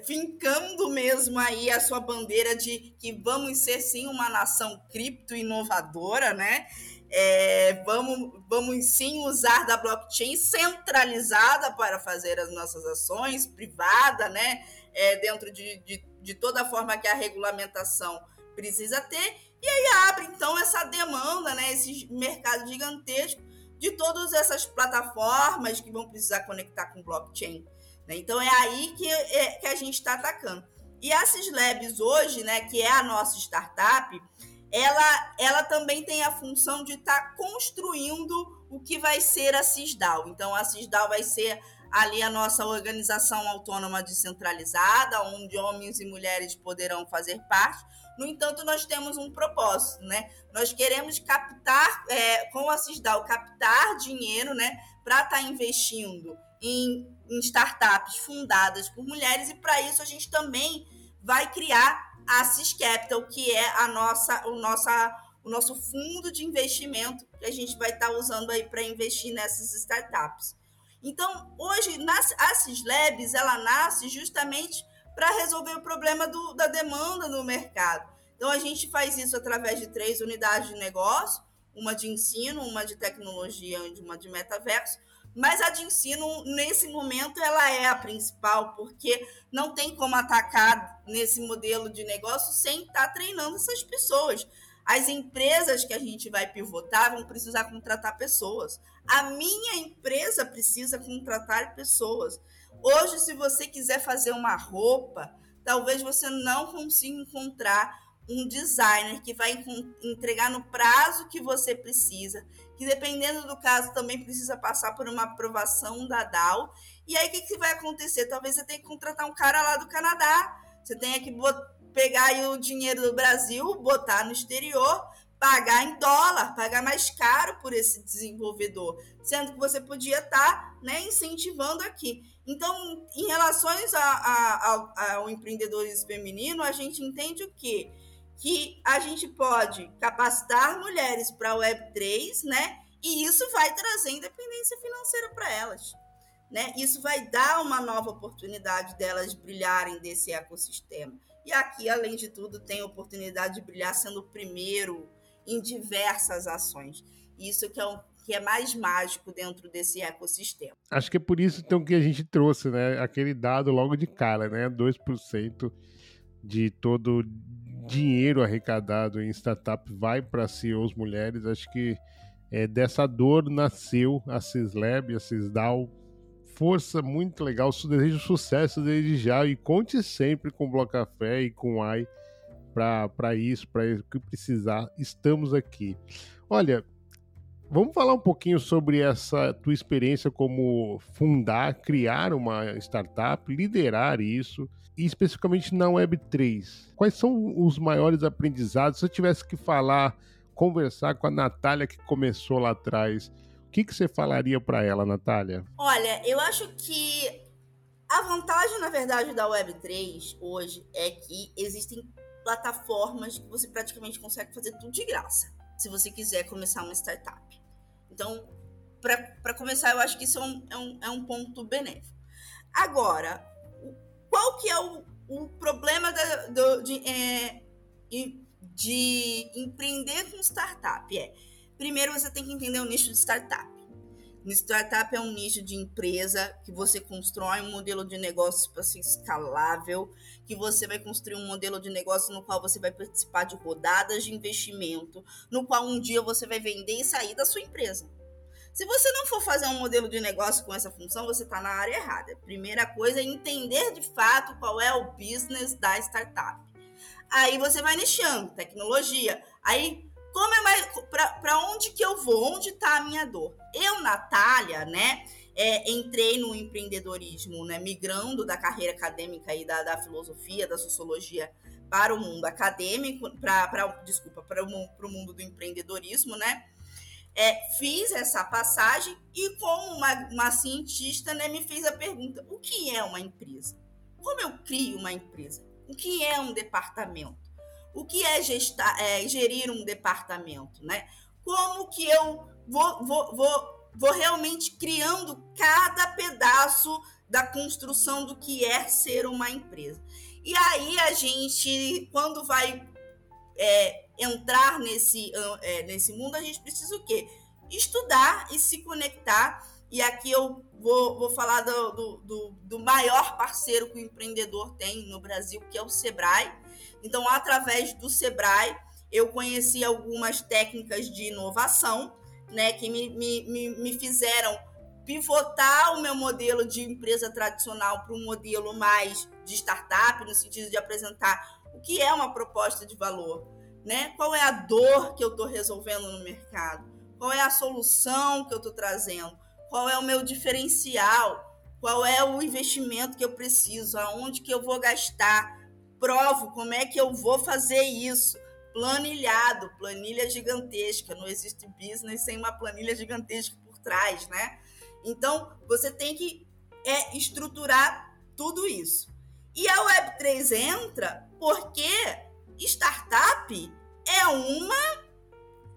fincando mesmo aí a sua bandeira de que vamos ser sim uma nação cripto inovadora, né? É, vamos, vamos sim usar da blockchain centralizada para fazer as nossas ações, privada, né? É, dentro de, de, de toda a forma que a regulamentação precisa ter. E aí abre então essa demanda, né? Esse mercado gigantesco de todas essas plataformas que vão precisar conectar com blockchain. Né? Então é aí que, é, que a gente está atacando. E a Cislabs hoje, né, que é a nossa startup, ela, ela também tem a função de estar tá construindo o que vai ser a Cisdal. Então, a Cisdal vai ser ali a nossa organização autônoma descentralizada, onde homens e mulheres poderão fazer parte. No entanto, nós temos um propósito, né? Nós queremos captar, é, com a Cisdal, captar dinheiro, né, para estar tá investindo em, em startups fundadas por mulheres, e para isso a gente também vai criar a Cis Capital, que é a nossa, o, nossa, o nosso fundo de investimento que a gente vai estar tá usando aí para investir nessas startups. Então, hoje, a Cis Labs, ela nasce justamente para resolver o problema do, da demanda no mercado. Então, a gente faz isso através de três unidades de negócio, uma de ensino, uma de tecnologia e uma de metaverso, mas a de ensino, nesse momento, ela é a principal, porque não tem como atacar nesse modelo de negócio sem estar treinando essas pessoas. As empresas que a gente vai pivotar vão precisar contratar pessoas. A minha empresa precisa contratar pessoas. Hoje, se você quiser fazer uma roupa, talvez você não consiga encontrar um designer que vai entregar no prazo que você precisa, que dependendo do caso também precisa passar por uma aprovação da DAO. E aí o que, que vai acontecer? Talvez você tenha que contratar um cara lá do Canadá, você tenha que pegar o dinheiro do Brasil, botar no exterior, pagar em dólar, pagar mais caro por esse desenvolvedor, sendo que você podia estar tá, né, incentivando aqui. Então, em relação a, a, ao, ao empreendedorismo feminino, a gente entende o quê? Que a gente pode capacitar mulheres para a Web3, né? E isso vai trazer independência financeira para elas. Né? Isso vai dar uma nova oportunidade delas brilharem desse ecossistema. E aqui, além de tudo, tem a oportunidade de brilhar sendo o primeiro em diversas ações. Isso que é, um, que é mais mágico dentro desse ecossistema. Acho que é por isso então que a gente trouxe, né, aquele dado logo de cara, né, 2% de todo dinheiro arrecadado em startup vai para CEOs mulheres. Acho que é, dessa dor nasceu a Cislab, a Cisdal. Força muito legal, desejo sucesso desde já e conte sempre com o Bloco Café e com o AI para isso, para o que precisar. Estamos aqui. Olha, vamos falar um pouquinho sobre essa tua experiência como fundar, criar uma startup, liderar isso e especificamente na Web3. Quais são os maiores aprendizados? Se eu tivesse que falar, conversar com a Natália que começou lá atrás, o que, que você falaria para ela, Natália? Olha, eu acho que a vantagem, na verdade, da Web3 hoje é que existem plataformas que você praticamente consegue fazer tudo de graça, se você quiser começar uma startup. Então, para começar, eu acho que isso é um, é um, é um ponto benéfico. Agora, qual que é o, o problema da, do, de, é, de empreender com startup? É, primeiro você tem que entender o nicho de startup. Startup é um nicho de empresa que você constrói um modelo de negócio para ser escalável, que você vai construir um modelo de negócio no qual você vai participar de rodadas de investimento, no qual um dia você vai vender e sair da sua empresa. Se você não for fazer um modelo de negócio com essa função, você está na área errada. Primeira coisa é entender de fato qual é o business da startup. Aí você vai nichando, tecnologia. Aí, como é mais. Para onde que eu vou? Onde está a minha dor? Eu, Natália, né? É, entrei no empreendedorismo, né, migrando da carreira acadêmica e da, da filosofia, da sociologia para o mundo acadêmico, para, desculpa, para o mundo do empreendedorismo, né? É, fiz essa passagem e, como uma, uma cientista, né, me fez a pergunta: o que é uma empresa? Como eu crio uma empresa? O que é um departamento? O que é, gestar, é gerir um departamento? Né? Como que eu vou, vou, vou, vou realmente criando cada pedaço da construção do que é ser uma empresa? E aí a gente, quando vai é, entrar nesse, é, nesse mundo, a gente precisa o quê? Estudar e se conectar. E aqui eu vou, vou falar do, do, do, do maior parceiro que o empreendedor tem no Brasil, que é o Sebrae. Então, através do Sebrae, eu conheci algumas técnicas de inovação, né, que me, me, me fizeram pivotar o meu modelo de empresa tradicional para um modelo mais de startup, no sentido de apresentar o que é uma proposta de valor, né? Qual é a dor que eu estou resolvendo no mercado? Qual é a solução que eu estou trazendo? Qual é o meu diferencial? Qual é o investimento que eu preciso? Aonde que eu vou gastar? Provo como é que eu vou fazer isso. Planilhado, planilha gigantesca. Não existe business sem uma planilha gigantesca por trás, né? Então, você tem que é, estruturar tudo isso. E a Web3 entra porque startup é uma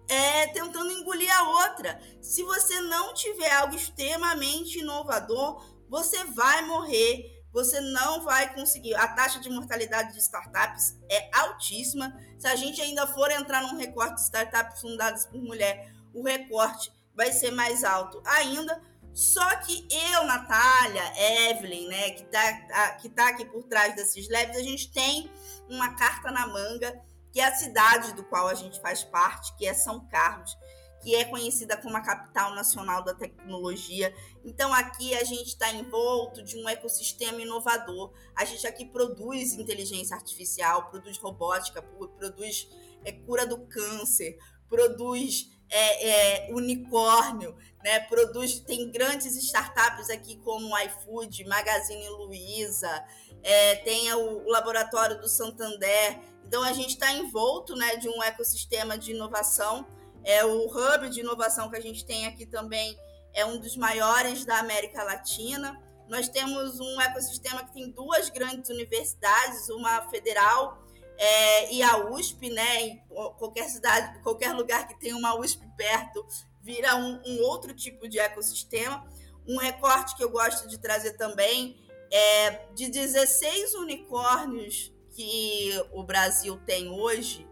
é, tentando engolir a outra. Se você não tiver algo extremamente inovador, você vai morrer, você não vai conseguir. A taxa de mortalidade de startups é altíssima. Se a gente ainda for entrar num recorte de startups fundadas por mulher, o recorte vai ser mais alto ainda. Só que eu, Natália, Evelyn, né, que tá, que tá aqui por trás desses leves, a gente tem uma carta na manga que é a cidade do qual a gente faz parte, que é São Carlos, que é conhecida como a capital nacional da tecnologia. Então aqui a gente está envolto de um ecossistema inovador. A gente aqui produz inteligência artificial, produz robótica, produz é, cura do câncer, produz é, é, unicórnio, né? Produz, tem grandes startups aqui como iFood, Magazine Luiza, é, tem o, o laboratório do Santander. Então a gente está envolto né, de um ecossistema de inovação. É o hub de inovação que a gente tem aqui também é um dos maiores da América Latina. Nós temos um ecossistema que tem duas grandes universidades, uma federal é, e a USP, né? Qualquer cidade, qualquer lugar que tenha uma USP perto, vira um, um outro tipo de ecossistema. Um recorte que eu gosto de trazer também é de 16 unicórnios que o Brasil tem hoje,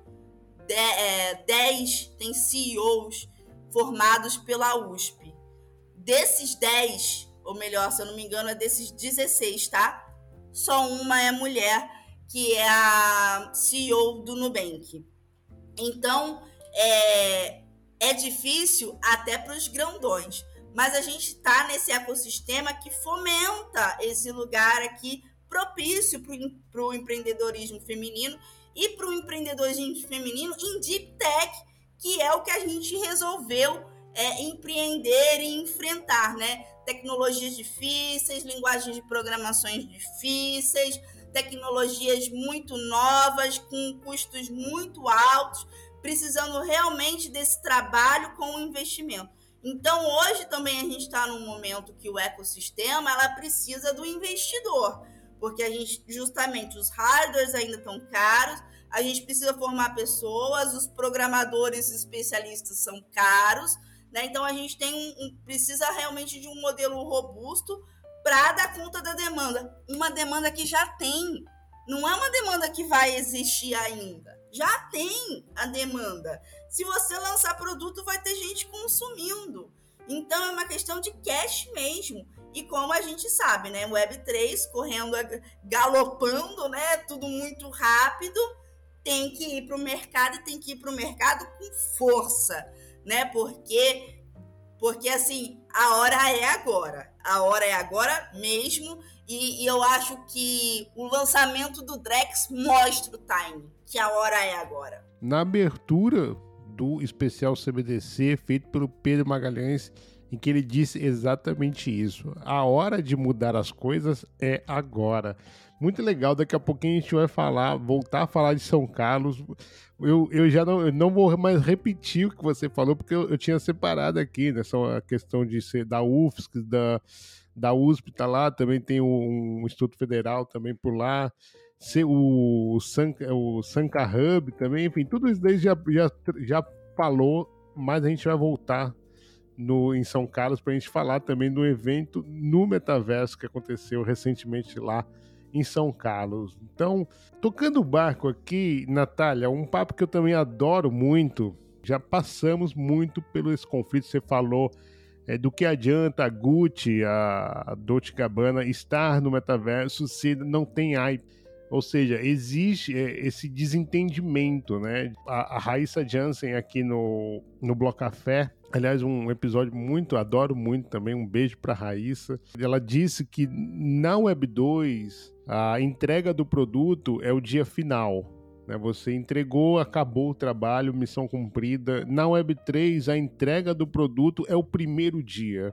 10 é, tem CEOs formados pela USP. Desses 10, ou melhor, se eu não me engano, é desses 16, tá? Só uma é mulher, que é a CEO do Nubank. Então, é, é difícil até para os grandões, mas a gente está nesse ecossistema que fomenta esse lugar aqui propício para o empreendedorismo feminino e para o empreendedorismo feminino em deep tech, que é o que a gente resolveu é, empreender e enfrentar, né? Tecnologias difíceis, linguagens de programações difíceis, tecnologias muito novas, com custos muito altos, precisando realmente desse trabalho com o investimento. Então, hoje também a gente está num momento que o ecossistema ela precisa do investidor, porque a gente justamente os hardwares ainda estão caros, a gente precisa formar pessoas, os programadores especialistas são caros, né? Então a gente tem um, precisa realmente de um modelo robusto para dar conta da demanda. Uma demanda que já tem, não é uma demanda que vai existir ainda. Já tem a demanda. Se você lançar produto, vai ter gente consumindo. Então é uma questão de cash mesmo. E como a gente sabe, né? Web3 correndo, galopando, né? Tudo muito rápido. Tem que ir para o mercado e tem que ir para o mercado com força, né? Porque porque assim, a hora é agora. A hora é agora mesmo. E, e, eu acho que o lançamento do Drex mostra o time, que a hora é agora. Na abertura do especial CBDC, feito pelo Pedro Magalhães, em que ele disse exatamente isso. A hora de mudar as coisas é agora. Muito legal, daqui a pouquinho a gente vai falar, voltar a falar de São Carlos. Eu, eu já não, eu não vou mais repetir o que você falou, porque eu, eu tinha separado aqui, né? Só a questão de ser da UFSC, da, da USP tá lá, também tem um, um Instituto Federal também por lá, o, San, o Sanca Hub também, enfim, tudo isso daí já, já, já falou, mas a gente vai voltar no, em São Carlos para a gente falar também do evento no metaverso que aconteceu recentemente lá em São Carlos. Então, tocando o barco aqui, Natália, um papo que eu também adoro muito. Já passamos muito pelo esse conflito. Você falou é, do que adianta a Gucci, a, Dolce Gabbana estar no metaverso se não tem hype. Ou seja, existe é, esse desentendimento, né? A, a Raíssa Jansen aqui no, no Bloco Café, Aliás, um episódio muito, adoro muito também. Um beijo para Raíssa. Ela disse que na Web 2 a entrega do produto é o dia final. Né? Você entregou, acabou o trabalho, missão cumprida. Na Web 3, a entrega do produto é o primeiro dia.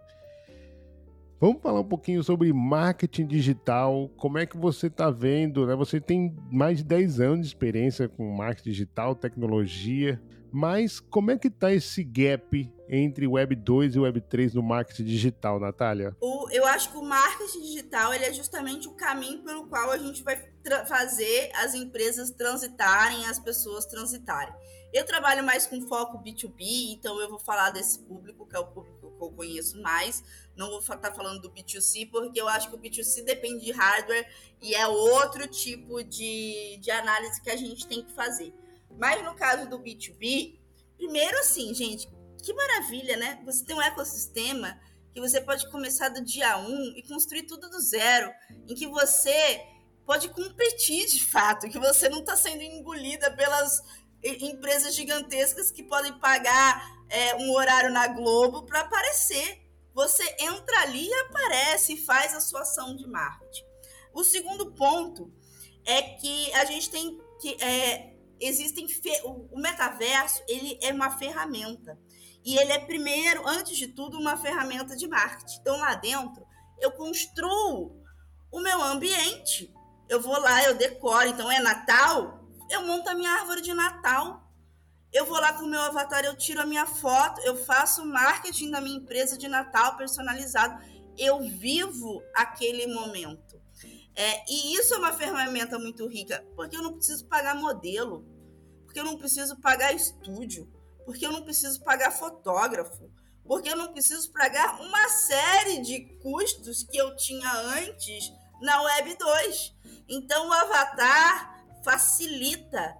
Vamos falar um pouquinho sobre marketing digital. Como é que você está vendo? Né? Você tem mais de 10 anos de experiência com marketing digital, tecnologia. Mas como é que está esse gap entre Web 2 e Web 3 no marketing digital, Natália? O, eu acho que o marketing digital ele é justamente o caminho pelo qual a gente vai fazer as empresas transitarem, as pessoas transitarem. Eu trabalho mais com foco B2B, então eu vou falar desse público, que é o público que eu conheço mais. Não vou estar tá falando do B2C, porque eu acho que o B2C depende de hardware e é outro tipo de, de análise que a gente tem que fazer. Mas no caso do B2B, primeiro assim, gente, que maravilha, né? Você tem um ecossistema que você pode começar do dia 1 um e construir tudo do zero, em que você pode competir de fato, que você não está sendo engolida pelas empresas gigantescas que podem pagar é, um horário na Globo para aparecer. Você entra ali e aparece e faz a sua ação de marketing. O segundo ponto é que a gente tem que é, existem o metaverso ele é uma ferramenta e ele é primeiro antes de tudo uma ferramenta de marketing. Então lá dentro eu construo o meu ambiente. Eu vou lá eu decoro. Então é Natal? Eu monto a minha árvore de Natal. Eu vou lá com o meu avatar eu tiro a minha foto eu faço marketing da minha empresa de Natal personalizado. Eu vivo aquele momento. É, e isso é uma ferramenta muito rica, porque eu não preciso pagar modelo, porque eu não preciso pagar estúdio, porque eu não preciso pagar fotógrafo, porque eu não preciso pagar uma série de custos que eu tinha antes na Web 2. Então o Avatar facilita.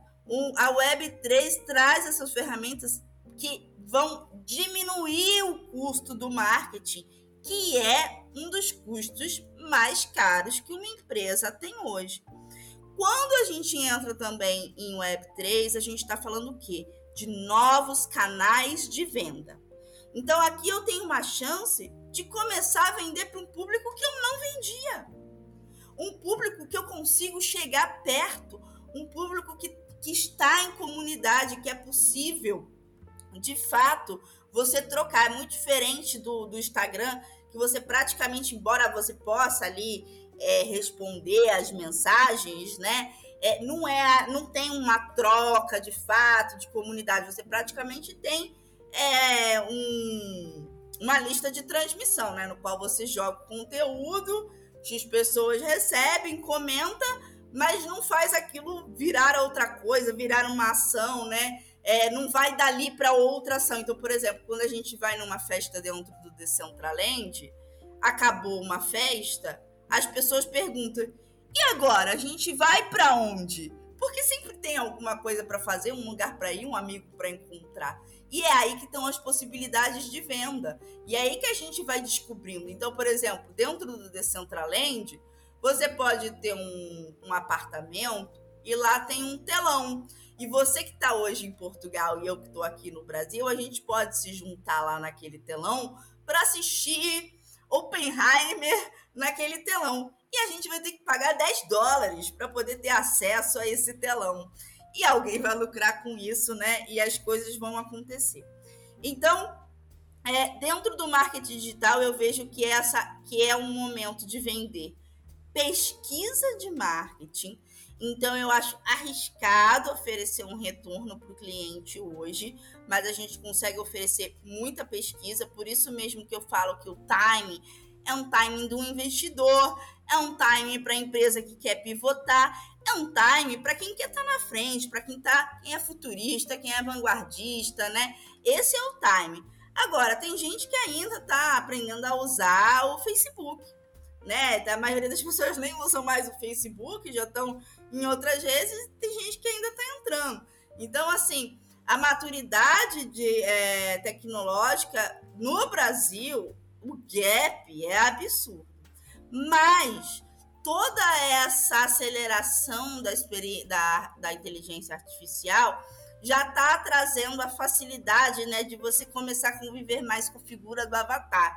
a Web 3 traz essas ferramentas que vão diminuir o custo do marketing, que é um dos custos mais caros que uma empresa tem hoje. Quando a gente entra também em Web3, a gente está falando o quê? De novos canais de venda. Então aqui eu tenho uma chance de começar a vender para um público que eu não vendia. Um público que eu consigo chegar perto, um público que, que está em comunidade, que é possível, de fato, você trocar. É muito diferente do, do Instagram, que você praticamente, embora você possa ali é, responder as mensagens, né? É, não é, não tem uma troca de fato de comunidade. Você praticamente tem é, um, uma lista de transmissão, né? No qual você joga conteúdo, as pessoas recebem, comenta, mas não faz aquilo virar outra coisa, virar uma ação, né? É, não vai dali para outra ação. Então, por exemplo, quando a gente vai numa festa dentro do Decentraland, acabou uma festa, as pessoas perguntam: e agora? A gente vai para onde? Porque sempre tem alguma coisa para fazer, um lugar para ir, um amigo para encontrar. E é aí que estão as possibilidades de venda. E é aí que a gente vai descobrindo. Então, por exemplo, dentro do Decentraland, você pode ter um, um apartamento e lá tem um telão. E você que está hoje em Portugal e eu que estou aqui no Brasil, a gente pode se juntar lá naquele telão para assistir Oppenheimer naquele telão. E a gente vai ter que pagar 10 dólares para poder ter acesso a esse telão. E alguém vai lucrar com isso, né? E as coisas vão acontecer. Então, é, dentro do marketing digital, eu vejo que, essa, que é um momento de vender pesquisa de marketing. Então, eu acho arriscado oferecer um retorno para o cliente hoje, mas a gente consegue oferecer muita pesquisa, por isso mesmo que eu falo que o time é um timing do investidor, é um timing para a empresa que quer pivotar, é um time para quem quer estar tá na frente, para quem tá, quem é futurista, quem é vanguardista, né? Esse é o time. Agora, tem gente que ainda está aprendendo a usar o Facebook, né? A maioria das pessoas nem usam mais o Facebook, já estão em outras redes, tem gente que ainda está entrando. Então, assim, a maturidade de, é, tecnológica no Brasil o gap é absurdo. Mas toda essa aceleração da, da, da inteligência artificial já está trazendo a facilidade né, de você começar a conviver mais com a figura do avatar.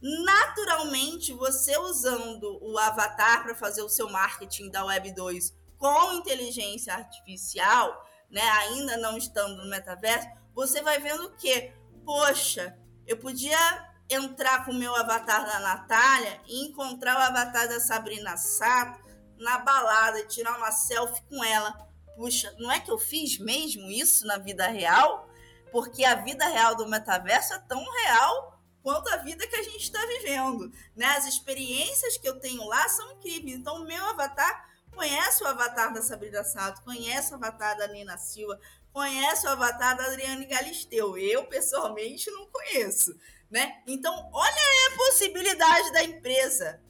Naturalmente, você usando o avatar para fazer o seu marketing da Web 2 com inteligência artificial, né, ainda não estando no metaverso, você vai vendo que, poxa, eu podia entrar com o meu avatar da Natália e encontrar o avatar da Sabrina Sato na balada tirar uma selfie com ela. Puxa, não é que eu fiz mesmo isso na vida real? Porque a vida real do metaverso é tão real quanto a vida que a gente está vivendo. Né? As experiências que eu tenho lá são incríveis. Então, o meu avatar conhece o avatar da Sabrina Sato, conhece o avatar da Nina Silva, conhece o avatar da Adriane Galisteu. Eu, pessoalmente, não conheço né? Então, olha a possibilidade da empresa.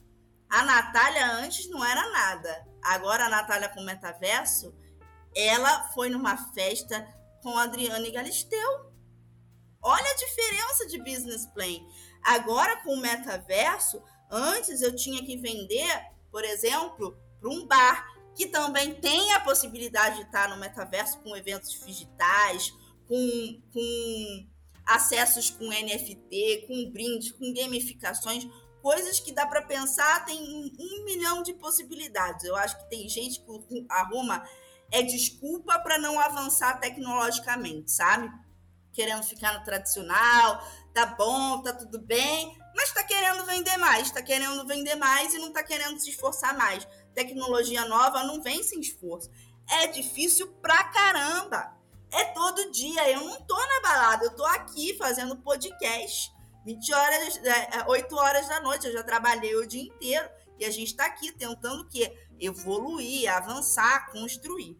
A Natália antes não era nada. Agora a Natália com o metaverso, ela foi numa festa com a Adriane Galisteu. Olha a diferença de business plan. Agora com o metaverso, antes eu tinha que vender, por exemplo, para um bar que também tem a possibilidade de estar no metaverso com eventos digitais, com, com acessos com NFT, com brindes, com gamificações, coisas que dá para pensar, tem um milhão de possibilidades. Eu acho que tem gente que arruma é desculpa para não avançar tecnologicamente, sabe? Querendo ficar no tradicional, tá bom, tá tudo bem, mas está querendo vender mais, está querendo vender mais e não está querendo se esforçar mais. Tecnologia nova não vem sem esforço. É difícil pra caramba é todo dia. Eu não tô na balada, eu tô aqui fazendo podcast. 20 horas, 8 é, horas da noite, eu já trabalhei o dia inteiro. E a gente está aqui tentando o quê? Evoluir, avançar, construir.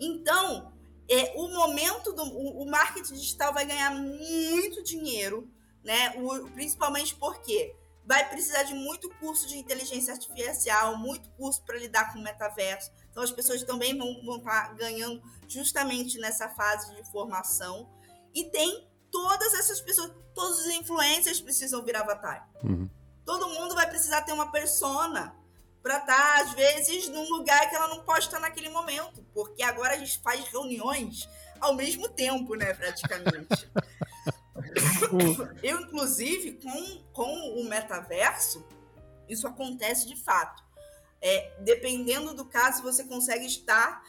Então, é, o momento do o, o marketing digital vai ganhar muito dinheiro, né? O, principalmente porque vai precisar de muito curso de inteligência artificial, muito curso para lidar com o metaverso. Então, as pessoas também vão, vão estar tá ganhando justamente nessa fase de formação. E tem todas essas pessoas, todos os influencers precisam vir avatar. Uhum. Todo mundo vai precisar ter uma persona para estar, tá, às vezes, num lugar que ela não pode estar naquele momento, porque agora a gente faz reuniões ao mesmo tempo, né, praticamente. *laughs* Eu, inclusive, com, com o metaverso, isso acontece de fato. É, dependendo do caso, você consegue estar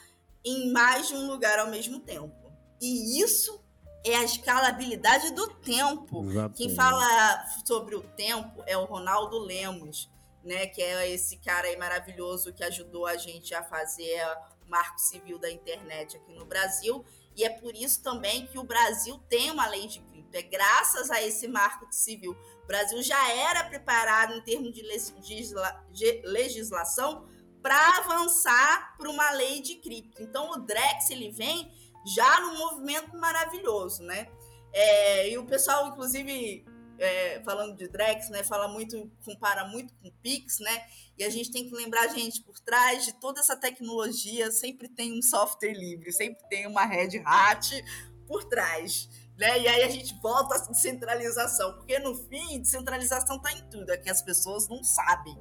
em mais de um lugar ao mesmo tempo. E isso é a escalabilidade do tempo. Exatamente. Quem fala sobre o tempo é o Ronaldo Lemos, né? Que é esse cara aí maravilhoso que ajudou a gente a fazer o marco civil da internet aqui no Brasil. E é por isso também que o Brasil tem uma lei de cripto. É graças a esse marco civil. O Brasil já era preparado em termos de legisla legislação para avançar para uma lei de cripto. Então o Drex ele vem já num movimento maravilhoso, né? É, e o pessoal, inclusive, é, falando de Drex, né, fala muito, compara muito com Pix, né? E a gente tem que lembrar, gente, por trás de toda essa tecnologia sempre tem um software livre, sempre tem uma Red Hat por trás. Né? E aí a gente volta à descentralização, porque no fim, descentralização está em tudo, é que as pessoas não sabem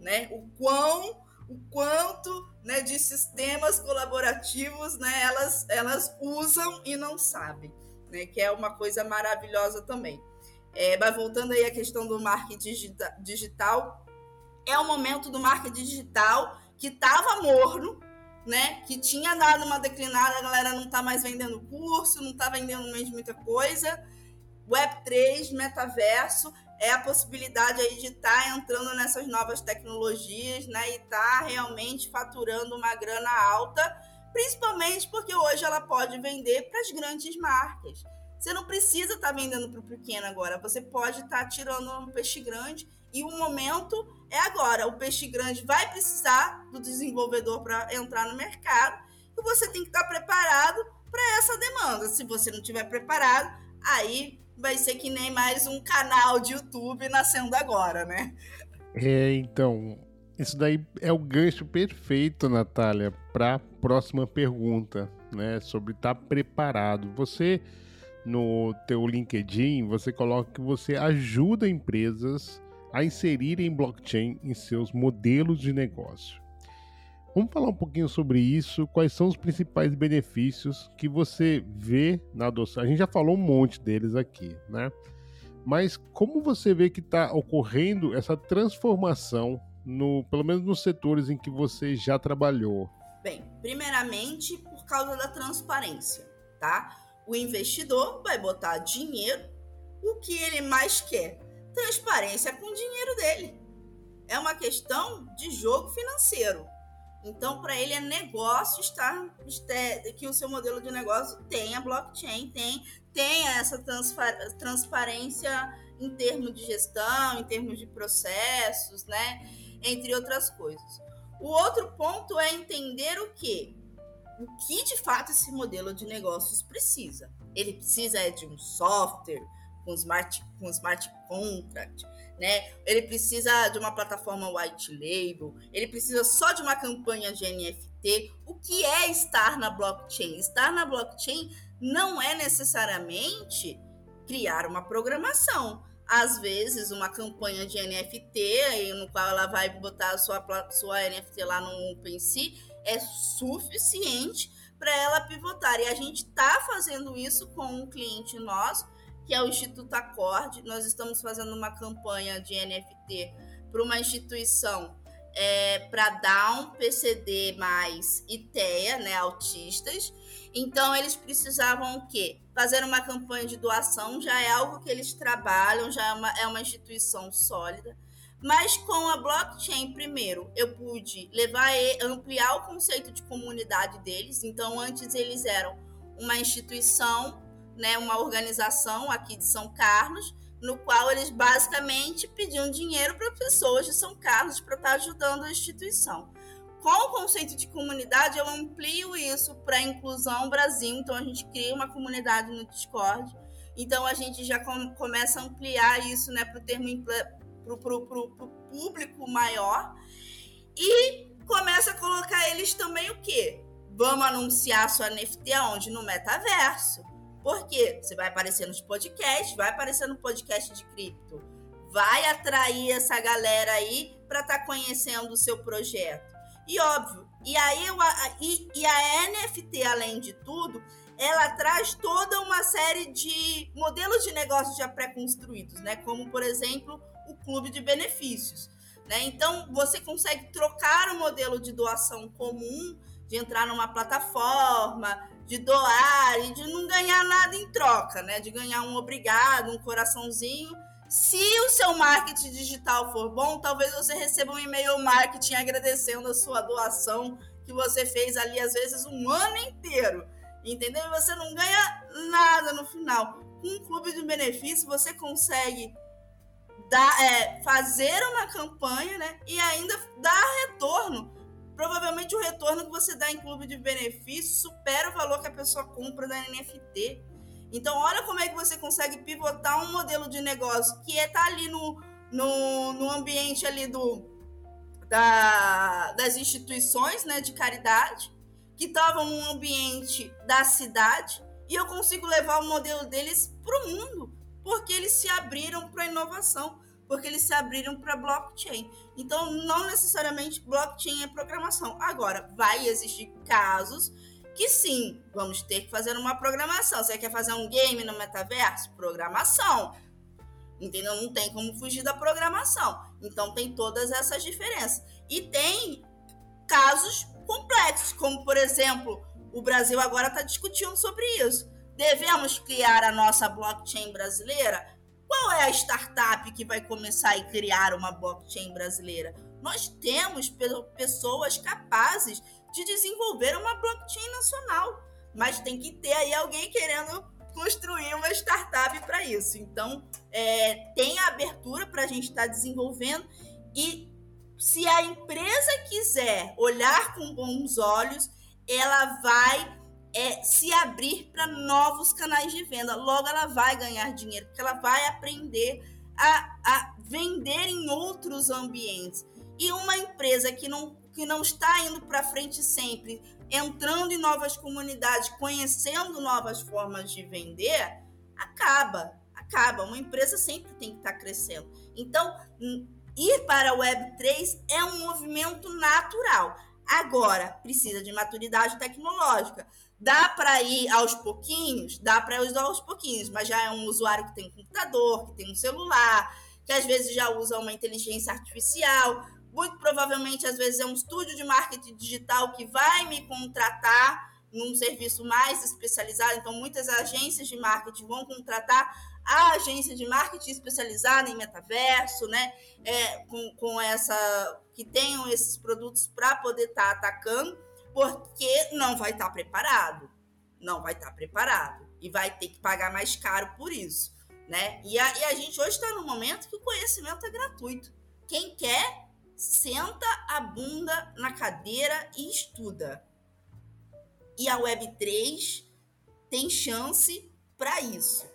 né? o quão o quanto né, de sistemas colaborativos né, elas, elas usam e não sabem, né, que é uma coisa maravilhosa também. É, mas voltando aí à questão do marketing digital, é o momento do marketing digital que estava morno, né? Que tinha dado uma declinada, a galera não está mais vendendo curso, não está vendendo mais muita coisa. Web3, metaverso, é a possibilidade aí de estar tá entrando nessas novas tecnologias, né, e estar tá realmente faturando uma grana alta, principalmente porque hoje ela pode vender para as grandes marcas. Você não precisa estar tá vendendo para o pequeno agora, você pode estar tá tirando um peixe grande e o momento é agora. O peixe grande vai precisar do desenvolvedor para entrar no mercado e você tem que estar tá preparado para essa demanda. Se você não estiver preparado, aí vai ser que nem mais um canal de YouTube nascendo agora, né? É, então, isso daí é o gancho perfeito, Natália, para a próxima pergunta, né, sobre estar tá preparado. Você no teu LinkedIn, você coloca que você ajuda empresas a inserirem blockchain em seus modelos de negócio. Vamos falar um pouquinho sobre isso, quais são os principais benefícios que você vê na adoção. A gente já falou um monte deles aqui, né? Mas como você vê que está ocorrendo essa transformação, no, pelo menos nos setores em que você já trabalhou? Bem, primeiramente por causa da transparência, tá? O investidor vai botar dinheiro, o que ele mais quer? Transparência com o dinheiro dele. É uma questão de jogo financeiro. Então, para ele é negócio estar que o seu modelo de negócio tenha blockchain, tem, tenha essa transparência em termos de gestão, em termos de processos, né? Entre outras coisas. O outro ponto é entender o que o que de fato esse modelo de negócios precisa. Ele precisa é de um software com smart, com smart contract, né? Ele precisa de uma plataforma white label, ele precisa só de uma campanha de NFT. O que é estar na blockchain? Estar na blockchain não é necessariamente criar uma programação. Às vezes, uma campanha de NFT, no qual ela vai botar a sua, sua NFT lá no OpenSea, é suficiente para ela pivotar. E a gente está fazendo isso com um cliente nosso que é o Instituto Acorde. Nós estamos fazendo uma campanha de NFT para uma instituição é, para Down, PCD mais e né, autistas. Então eles precisavam o quê? Fazer uma campanha de doação, já é algo que eles trabalham, já é uma, é uma instituição sólida. Mas com a blockchain, primeiro, eu pude levar e ampliar o conceito de comunidade deles. Então, antes eles eram uma instituição né, uma organização aqui de São Carlos, no qual eles basicamente pediam dinheiro para pessoas de São Carlos para estar ajudando a instituição. Com o conceito de comunidade, eu amplio isso para Inclusão Brasil, então a gente cria uma comunidade no Discord, então a gente já com, começa a ampliar isso né, para o termo para o público maior e começa a colocar eles também o quê? Vamos anunciar sua NFT aonde? No metaverso Por quê? Você vai aparecer nos podcasts, vai aparecer no podcast de cripto, vai atrair essa galera aí para estar tá conhecendo o seu projeto. E óbvio, e aí eu, e, e a NFT, além de tudo, ela traz toda uma série de modelos de negócio já pré-construídos, né? Como, por exemplo, o clube de benefícios. Né? Então, você consegue trocar o modelo de doação comum, de entrar numa plataforma, de doar e de não ganhar nada em troca, né? De ganhar um obrigado, um coraçãozinho. Se o seu marketing digital for bom, talvez você receba um e-mail marketing agradecendo a sua doação que você fez ali, às vezes, um ano inteiro. Entendeu? E você não ganha nada no final. Com um clube de benefício, você consegue dar, é, fazer uma campanha né, e ainda dar retorno. Provavelmente o retorno que você dá em clube de benefício supera o valor que a pessoa compra da NFT. Então, olha como é que você consegue pivotar um modelo de negócio que é tá ali no, no, no ambiente ali do, da, das instituições né, de caridade, que estavam no ambiente da cidade, e eu consigo levar o modelo deles para o mundo porque eles se abriram para inovação, porque eles se abriram para blockchain. Então, não necessariamente blockchain é programação. Agora, vai existir casos que sim, vamos ter que fazer uma programação. Você quer fazer um game no metaverso? Programação. Entendeu? Não tem como fugir da programação. Então, tem todas essas diferenças. E tem casos complexos, como, por exemplo, o Brasil agora está discutindo sobre isso Devemos criar a nossa blockchain brasileira? Qual é a startup que vai começar e criar uma blockchain brasileira? Nós temos pessoas capazes de desenvolver uma blockchain nacional, mas tem que ter aí alguém querendo construir uma startup para isso. Então, é, tem a abertura para a gente estar tá desenvolvendo e se a empresa quiser olhar com bons olhos, ela vai é se abrir para novos canais de venda. Logo, ela vai ganhar dinheiro, porque ela vai aprender a, a vender em outros ambientes. E uma empresa que não, que não está indo para frente sempre, entrando em novas comunidades, conhecendo novas formas de vender, acaba. Acaba. Uma empresa sempre tem que estar tá crescendo. Então, ir para a Web3 é um movimento natural. Agora, precisa de maturidade tecnológica. Dá para ir aos pouquinhos? Dá para ir aos pouquinhos, mas já é um usuário que tem um computador, que tem um celular, que às vezes já usa uma inteligência artificial. Muito provavelmente, às vezes, é um estúdio de marketing digital que vai me contratar num serviço mais especializado. Então, muitas agências de marketing vão contratar a agência de marketing especializada em metaverso, né? É, com, com essa que tenham esses produtos para poder estar tá atacando porque não vai estar tá preparado. Não vai estar tá preparado. E vai ter que pagar mais caro por isso. Né? E, a, e a gente hoje está num momento que o conhecimento é gratuito. Quem quer, senta a bunda na cadeira e estuda. E a Web3 tem chance para isso.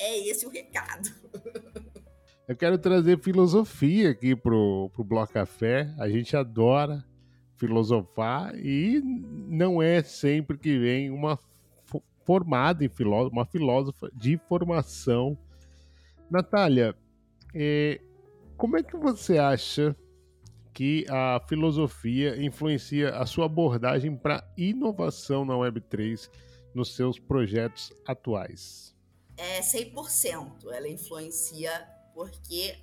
É esse o recado. *laughs* Eu quero trazer filosofia aqui pro, pro Bloco Café. A gente adora filosofar e não é sempre que vem uma formada em filósofo, uma filósofa de formação. Natália, é, como é que você acha que a filosofia influencia a sua abordagem para inovação na Web3 nos seus projetos atuais? É 100%. Ela influencia porque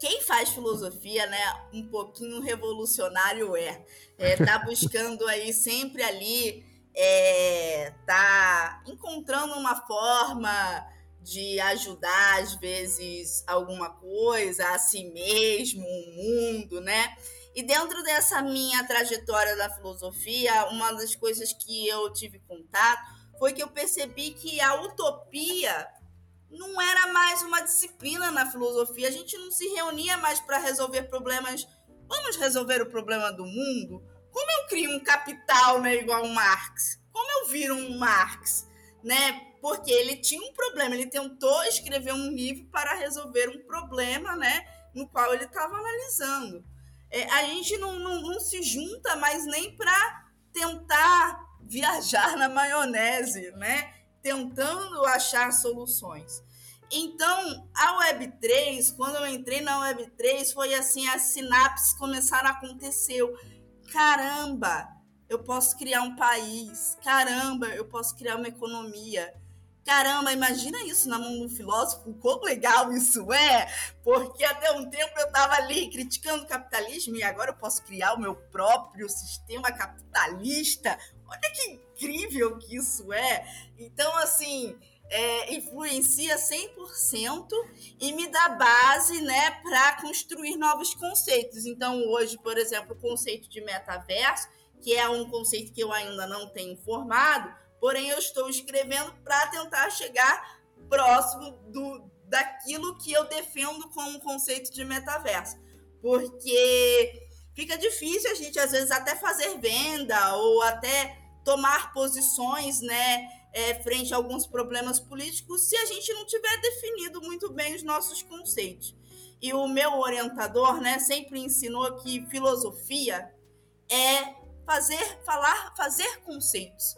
quem faz filosofia, né, um pouquinho revolucionário é, é tá *laughs* buscando aí sempre ali, é, tá encontrando uma forma de ajudar às vezes alguma coisa, a si mesmo, o mundo, né? E dentro dessa minha trajetória da filosofia, uma das coisas que eu tive contato foi que eu percebi que a utopia não era mais uma disciplina na filosofia. A gente não se reunia mais para resolver problemas. Vamos resolver o problema do mundo? Como eu crio um capital né, igual Marx? Como eu viro um Marx? Né? Porque ele tinha um problema, ele tentou escrever um livro para resolver um problema né, no qual ele estava analisando. É, a gente não, não, não se junta mais nem para tentar viajar na maionese, né? Tentando achar soluções. Então, a Web3, quando eu entrei na Web3, foi assim, as sinapses começaram a acontecer. Caramba, eu posso criar um país. Caramba, eu posso criar uma economia. Caramba, imagina isso na mão de um filósofo, quão legal isso é, porque até um tempo eu estava ali criticando o capitalismo e agora eu posso criar o meu próprio sistema capitalista. Olha que incrível que isso é. Então, assim, é, influencia 100% e me dá base né, para construir novos conceitos. Então, hoje, por exemplo, o conceito de metaverso, que é um conceito que eu ainda não tenho formado, porém eu estou escrevendo para tentar chegar próximo do, daquilo que eu defendo como conceito de metaverso. Porque fica difícil a gente, às vezes, até fazer venda ou até tomar posições, né? é, frente a alguns problemas políticos se a gente não tiver definido muito bem os nossos conceitos. E o meu orientador né, sempre ensinou que filosofia é fazer, falar, fazer conceitos,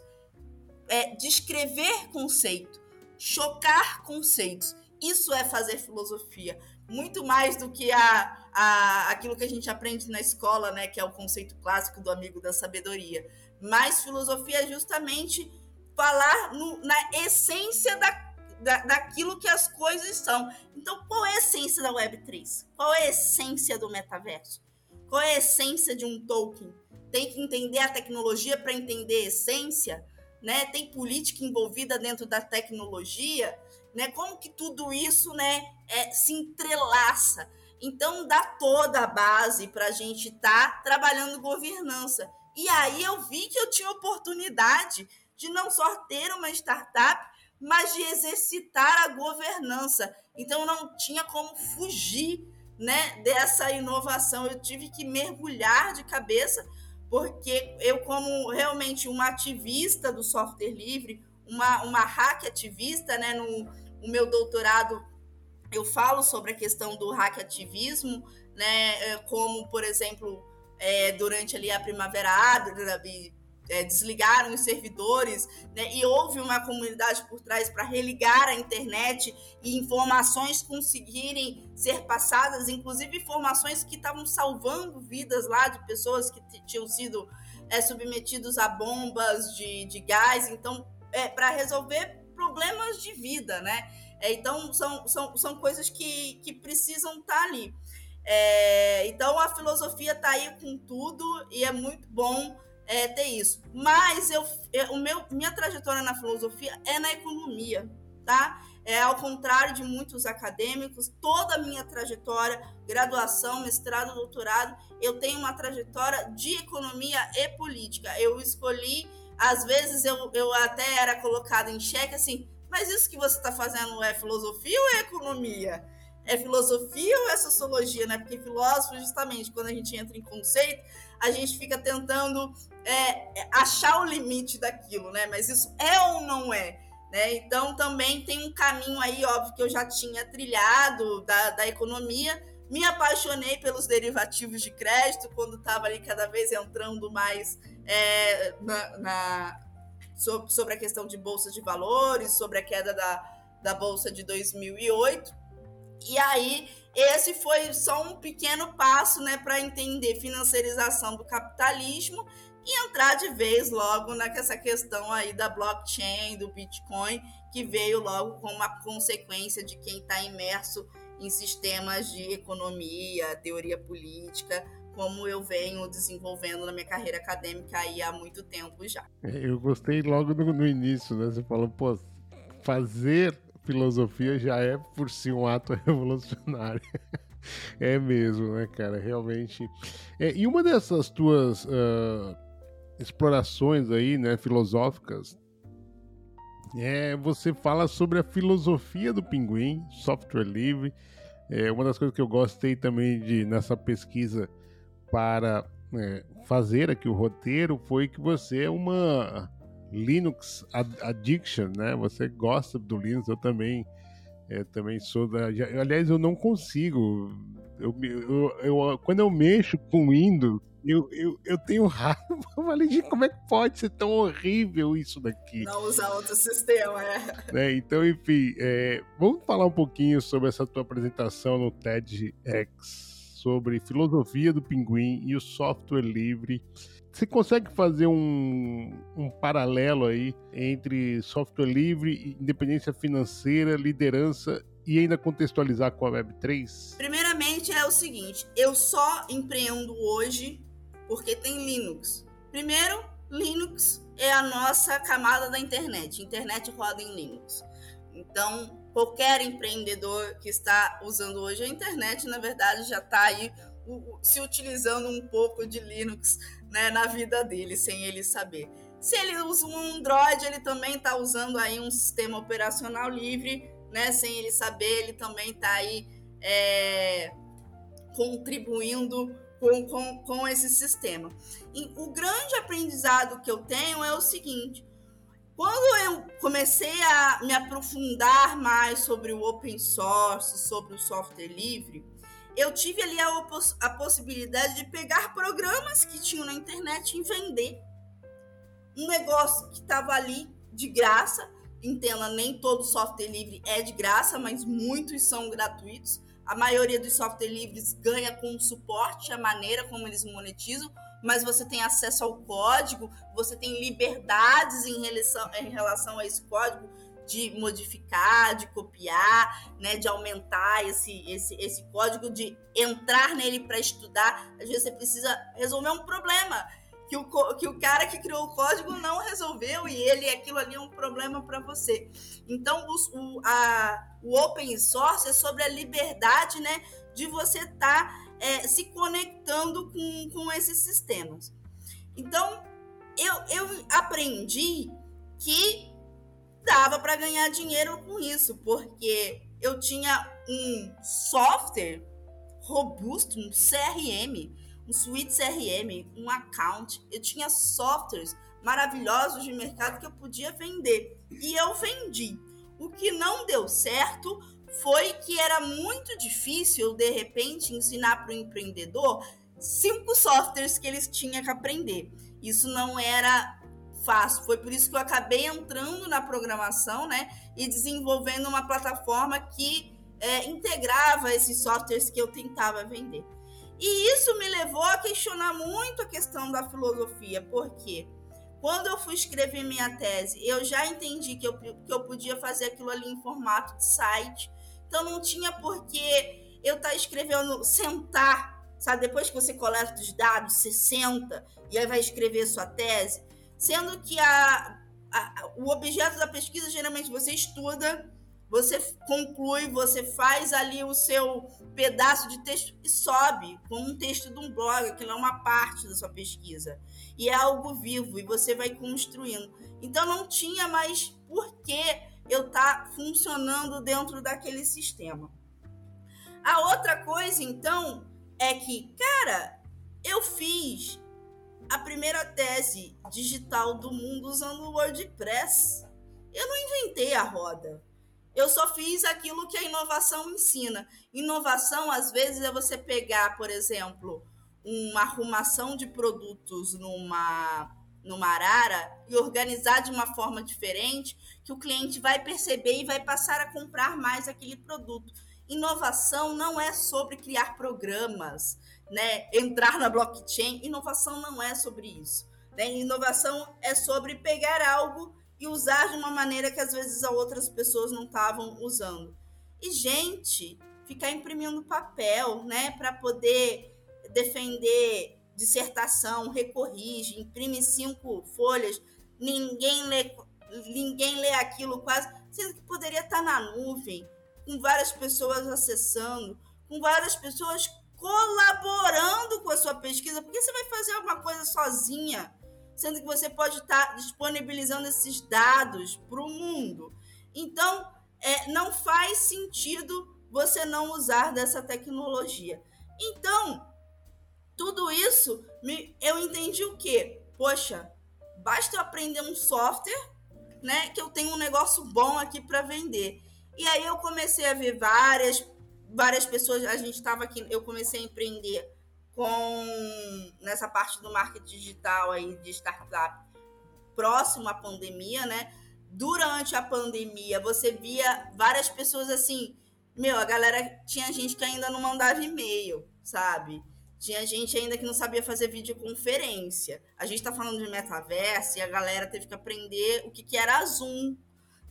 é descrever conceito, chocar conceitos. Isso é fazer filosofia. Muito mais do que a, a, aquilo que a gente aprende na escola, né, que é o conceito clássico do amigo da sabedoria. Mas filosofia é justamente falar no, na essência da, da, daquilo que as coisas são. Então, qual é a essência da Web3? Qual é a essência do metaverso? Qual é a essência de um token? Tem que entender a tecnologia para entender a essência, né? Tem política envolvida dentro da tecnologia, né? Como que tudo isso, né, é, se entrelaça? Então, dá toda a base para a gente estar tá trabalhando governança. E aí eu vi que eu tinha oportunidade de não só ter uma startup, mas de exercitar a governança. Então não tinha como fugir, né, dessa inovação. Eu tive que mergulhar de cabeça, porque eu como realmente uma ativista do software livre, uma uma hack ativista, né, no, no meu doutorado eu falo sobre a questão do hack ativismo, né, é, como por exemplo é, durante ali a primavera árabe é, desligaram os servidores, né, e houve uma comunidade por trás para religar a internet e informações conseguirem ser passadas, inclusive informações que estavam salvando vidas lá de pessoas que tinham sido é, submetidos a bombas de, de gás, então é, para resolver problemas de vida, né? É, então são, são, são coisas que, que precisam estar tá ali. É, então a filosofia está aí com tudo e é muito bom é, ter isso. Mas eu, eu, o meu, minha trajetória na filosofia é na economia, tá? É, ao contrário de muitos acadêmicos, toda a minha trajetória, graduação, mestrado, doutorado, eu tenho uma trajetória de economia e política. Eu escolhi, às vezes eu, eu até era colocada em xeque assim, mas isso que você está fazendo é filosofia ou é economia? É filosofia ou é sociologia, né? Porque filósofo, justamente, quando a gente entra em conceito, a gente fica tentando é, achar o limite daquilo, né? Mas isso é ou não é? Né? Então também tem um caminho aí, óbvio, que eu já tinha trilhado da, da economia. Me apaixonei pelos derivativos de crédito quando estava ali cada vez entrando mais é, na, na, sobre a questão de bolsa de valores, sobre a queda da, da bolsa de 2008. E aí, esse foi só um pequeno passo né, para entender financiarização do capitalismo e entrar de vez logo nessa questão aí da blockchain, do Bitcoin, que veio logo com uma consequência de quem está imerso em sistemas de economia, teoria política, como eu venho desenvolvendo na minha carreira acadêmica aí há muito tempo já. É, eu gostei logo no, no início, né? Você falou, pô, fazer filosofia já é por si um ato *laughs* revolucionário. é mesmo, né, cara? Realmente. É, e uma dessas tuas uh, explorações aí, né, filosóficas, é, você fala sobre a filosofia do pinguim, software livre. É, uma das coisas que eu gostei também de nessa pesquisa para é, fazer aqui o roteiro foi que você é uma Linux Addiction, né? Você gosta do Linux, eu também, é, também sou da. Aliás, eu não consigo. Eu, eu, eu, quando eu mexo com Windows, eu, eu, eu tenho raiva. *laughs* Eu falei, gente, como é que pode ser tão horrível isso daqui? Não usar outro sistema, é. *laughs* Né? Então, enfim, é, vamos falar um pouquinho sobre essa tua apresentação no TEDx, sobre filosofia do pinguim e o software livre. Você consegue fazer um, um paralelo aí entre software livre, independência financeira, liderança e ainda contextualizar com a Web3? Primeiramente é o seguinte, eu só empreendo hoje porque tem Linux. Primeiro, Linux é a nossa camada da internet. Internet roda em Linux. Então, qualquer empreendedor que está usando hoje a internet, na verdade, já está aí se utilizando um pouco de Linux né, na vida dele, sem ele saber. Se ele usa um Android, ele também está usando aí um sistema operacional livre, né, sem ele saber, ele também está aí é, contribuindo com, com, com esse sistema. E o grande aprendizado que eu tenho é o seguinte: quando eu comecei a me aprofundar mais sobre o open source, sobre o software livre, eu tive ali a, a possibilidade de pegar programas que tinham na internet e vender. Um negócio que estava ali de graça. Entenda, nem todo software livre é de graça, mas muitos são gratuitos. A maioria dos software livres ganha com suporte, a maneira como eles monetizam, mas você tem acesso ao código, você tem liberdades em relação, em relação a esse código de modificar, de copiar, né, de aumentar esse, esse, esse código, de entrar nele para estudar. Às vezes você precisa resolver um problema que o, que o cara que criou o código não resolveu e ele aquilo ali é um problema para você. Então, o, a, o open source é sobre a liberdade né, de você estar tá, é, se conectando com, com esses sistemas. Então, eu, eu aprendi que dava para ganhar dinheiro com isso, porque eu tinha um software robusto, um CRM, um suíte CRM, um account. Eu tinha softwares maravilhosos de mercado que eu podia vender. E eu vendi. O que não deu certo foi que era muito difícil, de repente, ensinar para o empreendedor cinco softwares que eles tinham que aprender. Isso não era fácil. Foi por isso que eu acabei entrando na programação, né? E desenvolvendo uma plataforma que é, integrava esses softwares que eu tentava vender. E isso me levou a questionar muito a questão da filosofia, porque quando eu fui escrever minha tese, eu já entendi que eu, que eu podia fazer aquilo ali em formato de site, então não tinha por que eu estar tá escrevendo, sentar, sabe? Depois que você coleta os dados, você senta e aí vai escrever sua tese, sendo que a, a, o objeto da pesquisa geralmente você estuda você conclui, você faz ali o seu pedaço de texto e sobe como um texto de um blog, aquilo é uma parte da sua pesquisa. E é algo vivo e você vai construindo. Então não tinha mais por que eu estar tá funcionando dentro daquele sistema. A outra coisa, então, é que, cara, eu fiz a primeira tese digital do mundo usando o WordPress. Eu não inventei a roda. Eu só fiz aquilo que a inovação ensina. Inovação, às vezes, é você pegar, por exemplo, uma arrumação de produtos numa, numa arara e organizar de uma forma diferente que o cliente vai perceber e vai passar a comprar mais aquele produto. Inovação não é sobre criar programas, né? entrar na blockchain. Inovação não é sobre isso. Né? Inovação é sobre pegar algo e usar de uma maneira que às vezes outras pessoas não estavam usando. E, gente, ficar imprimindo papel, né, para poder defender dissertação, recorrige, imprime cinco folhas, ninguém lê, ninguém lê aquilo quase, sendo que poderia estar na nuvem, com várias pessoas acessando, com várias pessoas colaborando com a sua pesquisa, porque você vai fazer alguma coisa sozinha sendo que você pode estar disponibilizando esses dados para o mundo. Então, é, não faz sentido você não usar dessa tecnologia. Então, tudo isso, me, eu entendi o quê? Poxa, basta eu aprender um software, né, que eu tenho um negócio bom aqui para vender. E aí eu comecei a ver várias várias pessoas, a gente estava aqui, eu comecei a empreender com nessa parte do marketing digital aí de startup próximo à pandemia, né? Durante a pandemia, você via várias pessoas assim, meu, a galera tinha gente que ainda não mandava e-mail, sabe? Tinha gente ainda que não sabia fazer videoconferência. A gente está falando de metaverso e a galera teve que aprender o que, que era Zoom,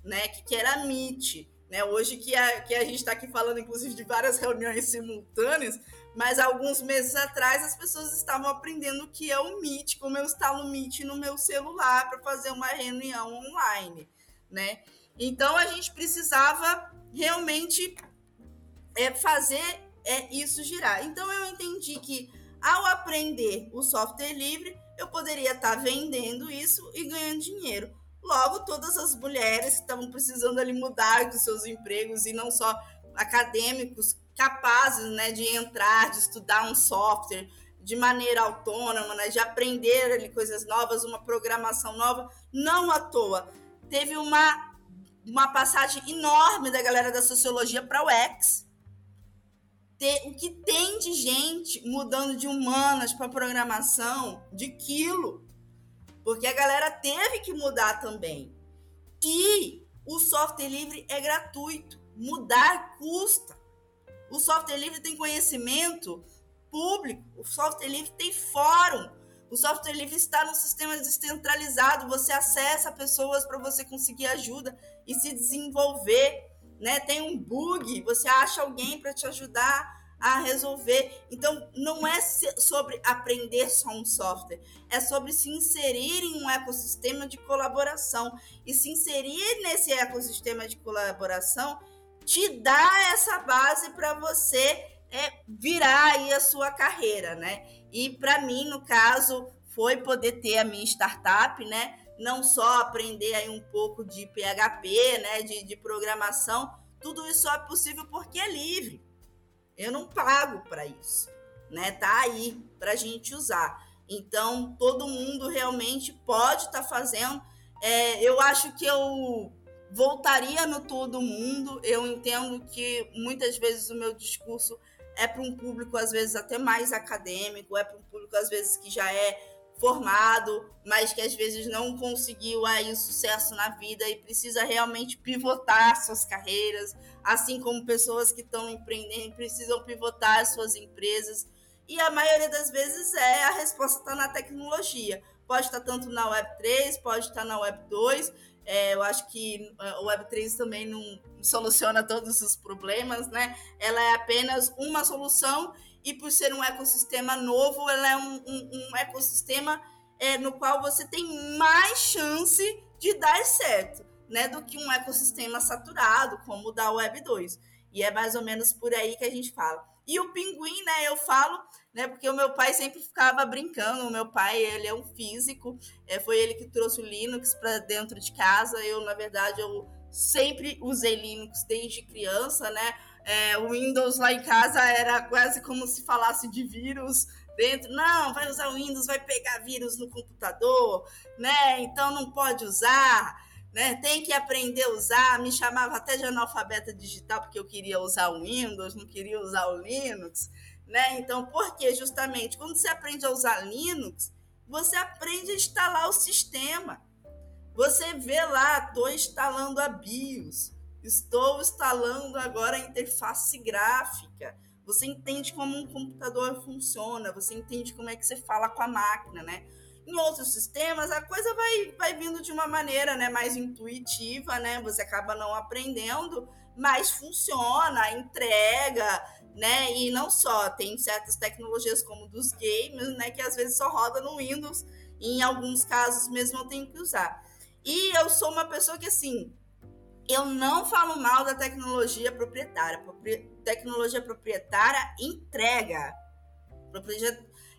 né? O que, que era Meet. Né? Hoje que a, que a gente está aqui falando, inclusive, de várias reuniões simultâneas, mas alguns meses atrás as pessoas estavam aprendendo o que é o Meet, como eu instalo o Meet no meu celular para fazer uma reunião online, né? Então a gente precisava realmente é, fazer é, isso girar. Então eu entendi que ao aprender o software livre, eu poderia estar tá vendendo isso e ganhando dinheiro. Logo, todas as mulheres que estavam precisando ali mudar dos seus empregos e não só acadêmicos capazes né, de entrar, de estudar um software de maneira autônoma, né, de aprender ali coisas novas, uma programação nova, não à toa. Teve uma, uma passagem enorme da galera da sociologia para o X. O que tem de gente mudando de humanas para programação de quilo porque a galera teve que mudar também. E o software livre é gratuito. Mudar custa. O software livre tem conhecimento público. O software livre tem fórum. O software livre está no sistema descentralizado. Você acessa pessoas para você conseguir ajuda e se desenvolver. Né? Tem um bug, você acha alguém para te ajudar a resolver. Então, não é sobre aprender só um software, é sobre se inserir em um ecossistema de colaboração. E se inserir nesse ecossistema de colaboração te dá essa base para você é, virar aí a sua carreira, né? E para mim, no caso, foi poder ter a minha startup, né? Não só aprender aí um pouco de PHP, né? De, de programação, tudo isso é possível porque é livre. Eu não pago para isso, né? Tá aí para a gente usar. Então, todo mundo realmente pode estar tá fazendo. É, eu acho que eu voltaria no todo mundo. Eu entendo que muitas vezes o meu discurso é para um público, às vezes, até mais acadêmico, é para um público, às vezes, que já é formado, mas que às vezes não conseguiu aí sucesso na vida e precisa realmente pivotar suas carreiras, assim como pessoas que estão empreendendo precisam pivotar suas empresas. E a maioria das vezes é a resposta está na tecnologia. Pode estar tanto na Web 3, pode estar na Web 2. É, eu acho que a é, Web 3 também não soluciona todos os problemas, né? Ela é apenas uma solução e por ser um ecossistema novo, ela é um, um, um ecossistema é, no qual você tem mais chance de dar certo, né, do que um ecossistema saturado, como o da Web 2. E é mais ou menos por aí que a gente fala. E o pinguim, né, eu falo, né, porque o meu pai sempre ficava brincando. O meu pai, ele é um físico, é, foi ele que trouxe o Linux para dentro de casa. Eu, na verdade, eu sempre usei Linux desde criança, né? É, o Windows lá em casa era quase como se falasse de vírus dentro. Não, vai usar o Windows, vai pegar vírus no computador, né? Então não pode usar, né? Tem que aprender a usar. Me chamava até de analfabeta digital porque eu queria usar o Windows, não queria usar o Linux, né? Então, por quê? Justamente quando você aprende a usar Linux, você aprende a instalar o sistema. Você vê lá, estou instalando a BIOS Estou instalando agora a interface gráfica. Você entende como um computador funciona, você entende como é que você fala com a máquina, né? Em outros sistemas, a coisa vai, vai vindo de uma maneira né, mais intuitiva, né? Você acaba não aprendendo, mas funciona, entrega, né? E não só, tem certas tecnologias como dos games, né? Que às vezes só roda no Windows, e em alguns casos mesmo eu tenho que usar. E eu sou uma pessoa que, assim, eu não falo mal da tecnologia proprietária. Tecnologia proprietária entrega.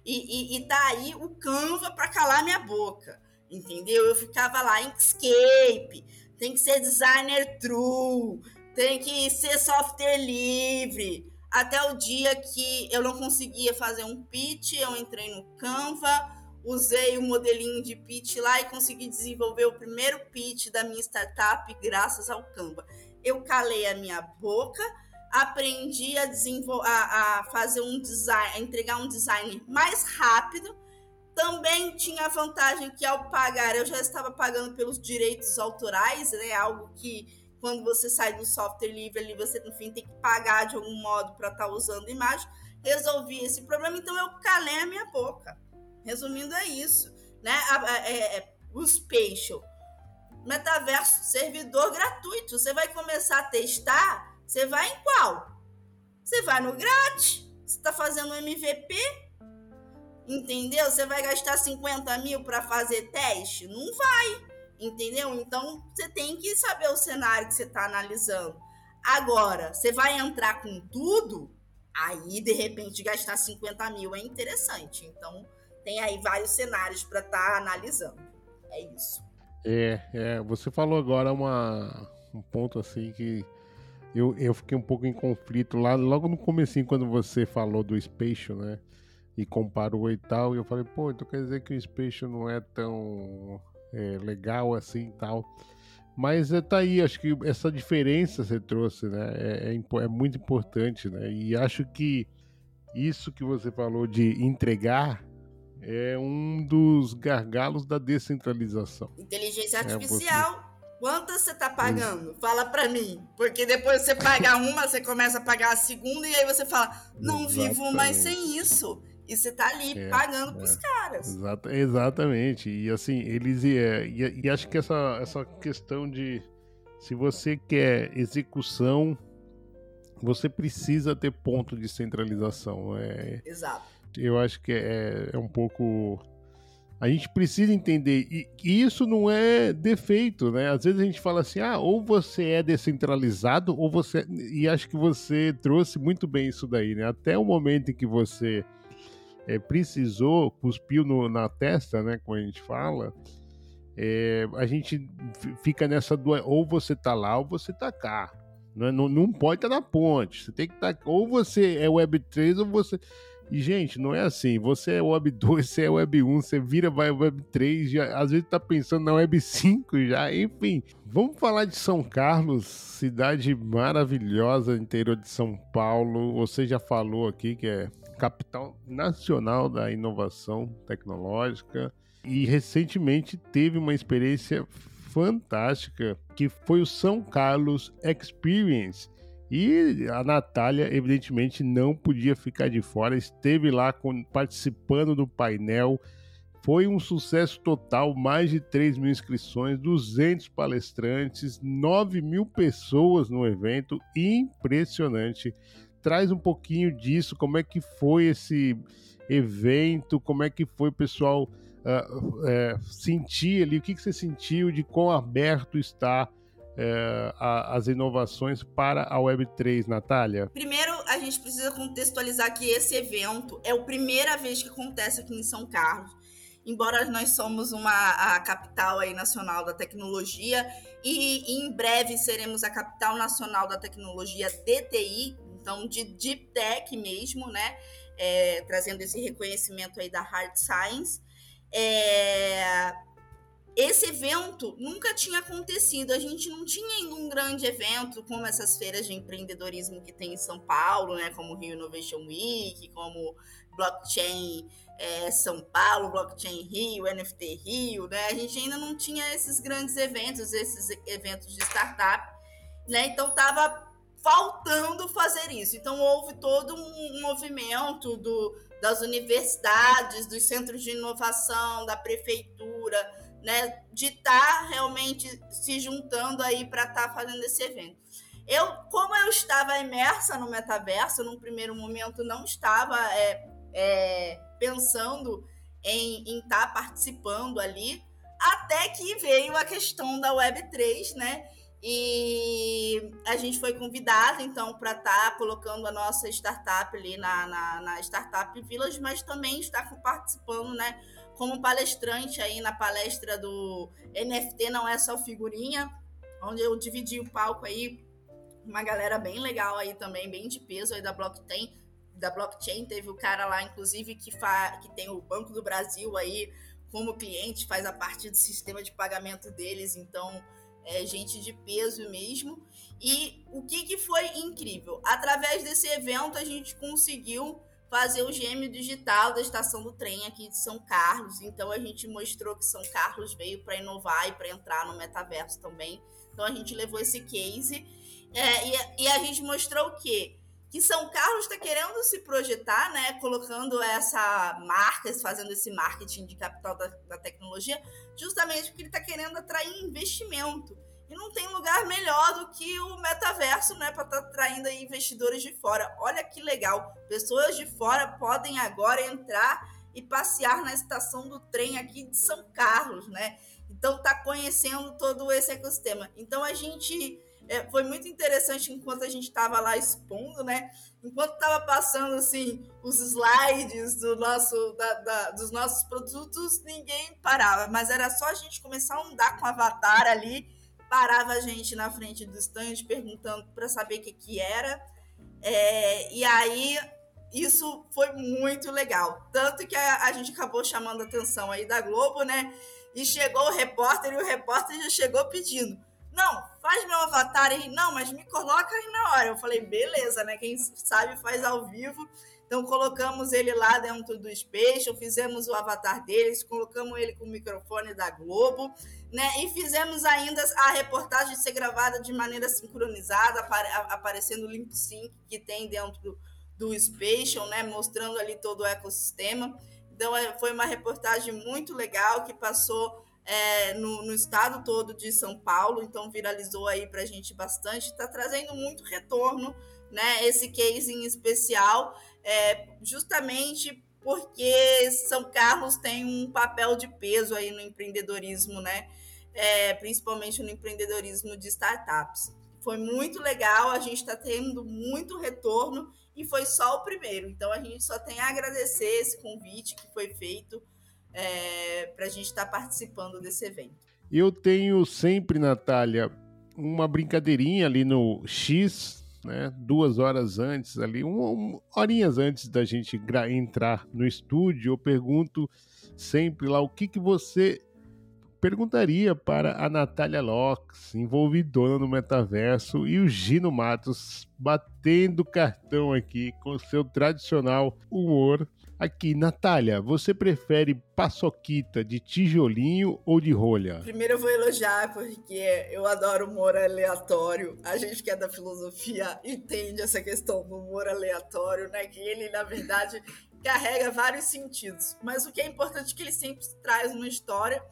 E, e, e tá aí o Canva para calar minha boca. Entendeu? Eu ficava lá em Escape, tem que ser designer true, tem que ser software livre. Até o dia que eu não conseguia fazer um pitch, eu entrei no Canva, usei o modelinho de pitch lá e consegui desenvolver o primeiro pitch da minha startup graças ao Canva. Eu calei a minha boca, aprendi a, a, a fazer um design, a entregar um design mais rápido. Também tinha a vantagem que ao pagar, eu já estava pagando pelos direitos autorais, né? Algo que quando você sai do software livre ali, você no fim tem que pagar de algum modo para estar tá usando imagem. Resolvi esse problema, então eu calei a minha boca. Resumindo, é isso. Né? É, é, o Spatial. Metaverso, servidor gratuito. Você vai começar a testar, você vai em qual? Você vai no grátis. Você está fazendo MVP? Entendeu? Você vai gastar 50 mil para fazer teste? Não vai. Entendeu? Então você tem que saber o cenário que você está analisando. Agora, você vai entrar com tudo, aí de repente gastar 50 mil é interessante. Então, tem aí vários cenários para estar tá analisando. É isso. É, é, você falou agora uma, um ponto assim que eu, eu fiquei um pouco em conflito lá logo no começo quando você falou do Spatial, né? E comparou e tal, e eu falei, pô, então quer dizer que o Spatial não é tão é, legal assim e tal. Mas é, tá aí, acho que essa diferença você trouxe, né? É, é, é muito importante, né? E acho que isso que você falou de entregar é um dos gargalos da descentralização. Inteligência é, artificial. É Quantas você está pagando? Fala para mim. Porque depois você paga *laughs* uma, você começa a pagar a segunda e aí você fala: não Exatamente. vivo mais sem isso. E você tá ali é, pagando é. pros caras. Exata, exatamente. E assim, eles. É, e, e acho que essa, essa questão de se você quer execução, você precisa ter ponto de centralização. É, Exato eu acho que é, é um pouco. A gente precisa entender, e, e isso não é defeito, né? Às vezes a gente fala assim, ah, ou você é descentralizado, ou você. E acho que você trouxe muito bem isso daí, né? Até o momento em que você é, precisou, cuspiu no, na testa, né? Como a gente fala, é, a gente fica nessa do ou você tá lá ou você tá cá. Não, é, não, não pode estar tá na ponte. Você tem que estar. Tá, ou você é Web3 ou você. E, gente, não é assim. Você é Web 2, *laughs* você é Web 1, você vira vai Web 3, já, às vezes tá pensando na Web 5 já. Enfim, vamos falar de São Carlos, cidade maravilhosa, interior de São Paulo. Você já falou aqui que é capital nacional da inovação tecnológica. E recentemente teve uma experiência fantástica que foi o São Carlos Experience e a Natália, evidentemente, não podia ficar de fora, esteve lá com, participando do painel. Foi um sucesso total, mais de 3 mil inscrições, 200 palestrantes, 9 mil pessoas no evento, impressionante. Traz um pouquinho disso, como é que foi esse evento, como é que foi o pessoal uh, uh, sentir ali, o que, que você sentiu de quão aberto está é, a, as inovações para a Web3, Natália? Primeiro, a gente precisa contextualizar que esse evento é a primeira vez que acontece aqui em São Carlos. Embora nós somos uma a capital aí nacional da tecnologia e, e em breve seremos a capital nacional da tecnologia DTI, então de Deep Tech mesmo, né? É, trazendo esse reconhecimento aí da Hard Science. É, esse evento nunca tinha acontecido. A gente não tinha um grande evento como essas feiras de empreendedorismo que tem em São Paulo, né? Como Rio Innovation Week, como Blockchain é, São Paulo, Blockchain Rio, NFT Rio, né? A gente ainda não tinha esses grandes eventos, esses eventos de startup, né? Então tava faltando fazer isso. Então houve todo um movimento do, das universidades, dos centros de inovação, da prefeitura, né, de estar tá realmente se juntando aí para estar tá fazendo esse evento. Eu, como eu estava imersa no metaverso, num primeiro momento não estava é, é, pensando em estar tá participando ali, até que veio a questão da Web3, né? E a gente foi convidado, então, para estar tá colocando a nossa startup ali na, na, na Startup Village, mas também está participando, né? Como palestrante aí na palestra do NFT Não É Só Figurinha, onde eu dividi o palco aí, uma galera bem legal aí também, bem de peso aí da blockchain. Da blockchain teve o cara lá, inclusive, que, fa que tem o Banco do Brasil aí como cliente, faz a parte do sistema de pagamento deles, então é, gente de peso mesmo. E o que, que foi incrível? Através desse evento, a gente conseguiu fazer o gêmeo digital da estação do trem aqui de São Carlos. Então, a gente mostrou que São Carlos veio para inovar e para entrar no metaverso também. Então, a gente levou esse case. É, e, e a gente mostrou o quê? que São Carlos está querendo se projetar, né, colocando essa marca, fazendo esse marketing de capital da, da tecnologia, justamente porque ele está querendo atrair investimento. E não tem lugar melhor do que o metaverso, né, para estar tá atraindo aí investidores de fora. Olha que legal, pessoas de fora podem agora entrar e passear na estação do trem aqui de São Carlos, né? Então tá conhecendo todo esse ecossistema. Então a gente é, foi muito interessante enquanto a gente estava lá expondo, né? Enquanto estava passando assim os slides do nosso, da, da, dos nossos produtos, ninguém parava. Mas era só a gente começar a andar com o avatar ali, parava a gente na frente do stand perguntando para saber o que, que era. É, e aí isso foi muito legal. Tanto que a, a gente acabou chamando a atenção aí da Globo, né? E chegou o repórter e o repórter já chegou pedindo não, faz meu avatar aí. Não, mas me coloca aí na hora. Eu falei, beleza, né? Quem sabe faz ao vivo. Então colocamos ele lá dentro do Special, fizemos o avatar deles, colocamos ele com o microfone da Globo, né? E fizemos ainda a reportagem ser gravada de maneira sincronizada, aparecendo o lip sync que tem dentro do, do Special, né? Mostrando ali todo o ecossistema. Então é, foi uma reportagem muito legal que passou é, no, no, estado todo de São Paulo, então viralizou aí para a gente bastante, está trazendo muito retorno, né? Esse case em especial, é, justamente porque São Carlos tem um papel de peso aí no empreendedorismo, né? É, principalmente no empreendedorismo de startups. Foi muito legal, a gente está tendo muito retorno e foi só o primeiro. Então a gente só tem a agradecer esse convite que foi feito é, para a gente estar tá participando desse evento. Eu tenho sempre, Natália, uma brincadeirinha ali no X, né? Duas horas antes ali, um, um, horinhas antes da gente entrar no estúdio, eu pergunto sempre lá o que, que você perguntaria para a Natália Locks, envolvidona no metaverso, e o Gino Matos batendo cartão aqui com seu tradicional humor Aqui, Natália, você prefere paçoquita de tijolinho ou de rolha? Primeiro eu vou elogiar, porque eu adoro humor aleatório. A gente que é da filosofia entende essa questão do humor aleatório, né? Que ele, na verdade, carrega vários sentidos. Mas o que é importante é que ele sempre traz uma história.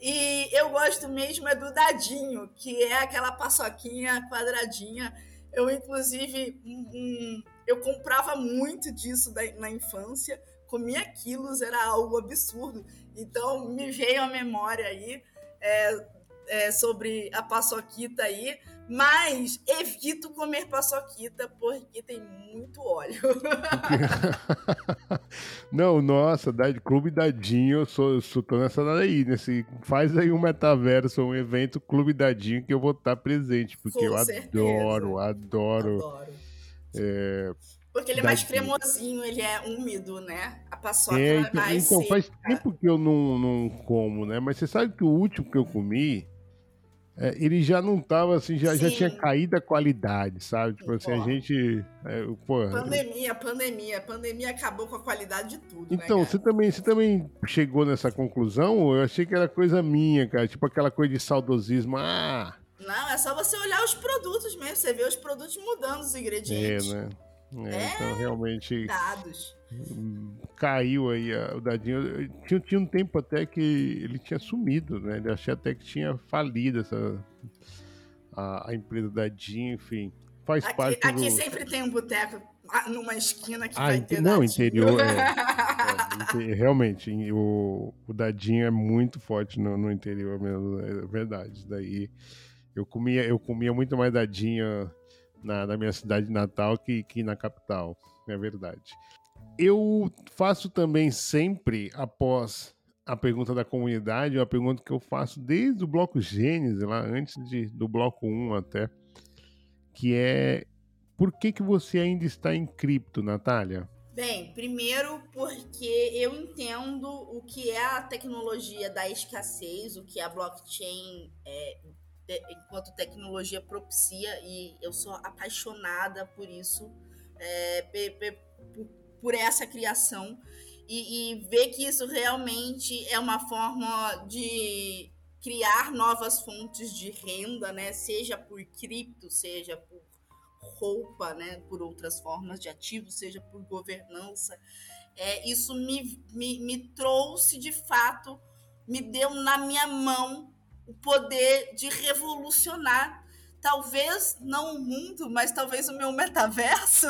E eu gosto mesmo é do dadinho, que é aquela paçoquinha quadradinha. Eu, inclusive, um, um eu comprava muito disso na infância, comia quilos, era algo absurdo. Então me veio a memória aí é, é, sobre a paçoquita aí, mas evito comer paçoquita porque tem muito óleo. *laughs* Não, nossa, da, Clube Dadinho, eu sou, eu sou tô nessa daí, nesse, faz aí um metaverso, um evento Clube Dadinho que eu vou estar presente, porque Com eu certeza. adoro, adoro. Adoro. É, porque ele é mais cremosinho, ele é úmido, né? A paçoca é, é então, mais Então, seca. faz tempo que eu não, não como, né? Mas você sabe que o último que eu comi, é, ele já não tava assim, já, já tinha caído a qualidade, sabe? Tipo assim, a gente. É, pô, pandemia, pandemia, pandemia acabou com a qualidade de tudo. Né, então, né, você, também, você também chegou nessa conclusão? Eu achei que era coisa minha, cara. Tipo aquela coisa de saudosismo. Ah, não, é só você olhar os produtos mesmo, você vê os produtos mudando os ingredientes. É, né? É, é, então realmente dados. Caiu aí o dadinho. Tinha, tinha um tempo até que ele tinha sumido, né? Ele achei até que tinha falido essa a, a empresa dadinho, enfim. Faz aqui, parte aqui do... sempre tem um boteco numa esquina que ah, vai ter não, dadinho. interior é, é, realmente o, o dadinho é muito forte no, no interior mesmo, é verdade. Daí eu comia, eu comia muito mais dadinho na, na minha cidade natal que, que na capital, é verdade. Eu faço também sempre, após a pergunta da comunidade, uma pergunta que eu faço desde o bloco Gênesis, lá antes de, do bloco 1 até, que é por que, que você ainda está em cripto, Natália? Bem, primeiro porque eu entendo o que é a tecnologia da escassez, o que a blockchain é, enquanto tecnologia propicia, e eu sou apaixonada por isso, é, por, por, essa criação, e, e ver que isso realmente é uma forma de criar novas fontes de renda, né? Seja por cripto, seja por roupa, né? Por outras formas de ativo, seja por governança. É, isso me, me, me trouxe de fato, me deu na minha mão o poder de revolucionar talvez não o mundo, mas talvez o meu metaverso.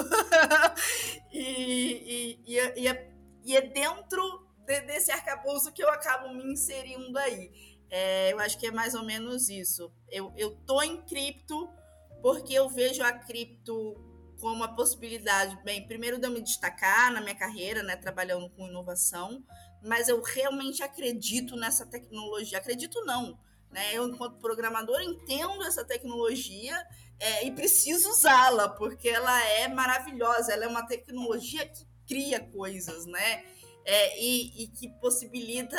*laughs* e, e, e, e, é, e, é, dentro de, desse arcabouço que eu acabo me inserindo aí. É, eu acho que é mais ou menos isso. Eu, eu tô em cripto porque eu vejo a cripto como uma possibilidade, bem, primeiro de eu me destacar na minha carreira, né, trabalhando com inovação, mas eu realmente acredito nessa tecnologia. Acredito não, né? Eu, enquanto programador, entendo essa tecnologia é, e preciso usá-la, porque ela é maravilhosa, ela é uma tecnologia que cria coisas, né? É, e, e que possibilita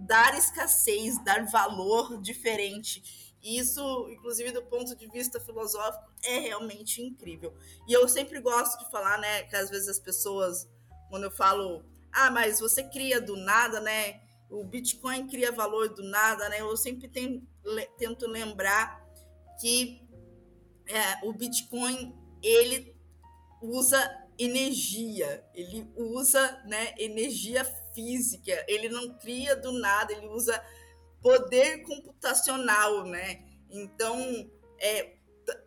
dar escassez, dar valor diferente. E isso, inclusive, do ponto de vista filosófico, é realmente incrível. E eu sempre gosto de falar, né, que às vezes as pessoas, quando eu falo, ah, mas você cria do nada, né? O Bitcoin cria valor do nada, né? Eu sempre tenho, tento lembrar que é, o Bitcoin ele usa energia, ele usa né, energia física, ele não cria do nada, ele usa poder computacional, né? Então, é,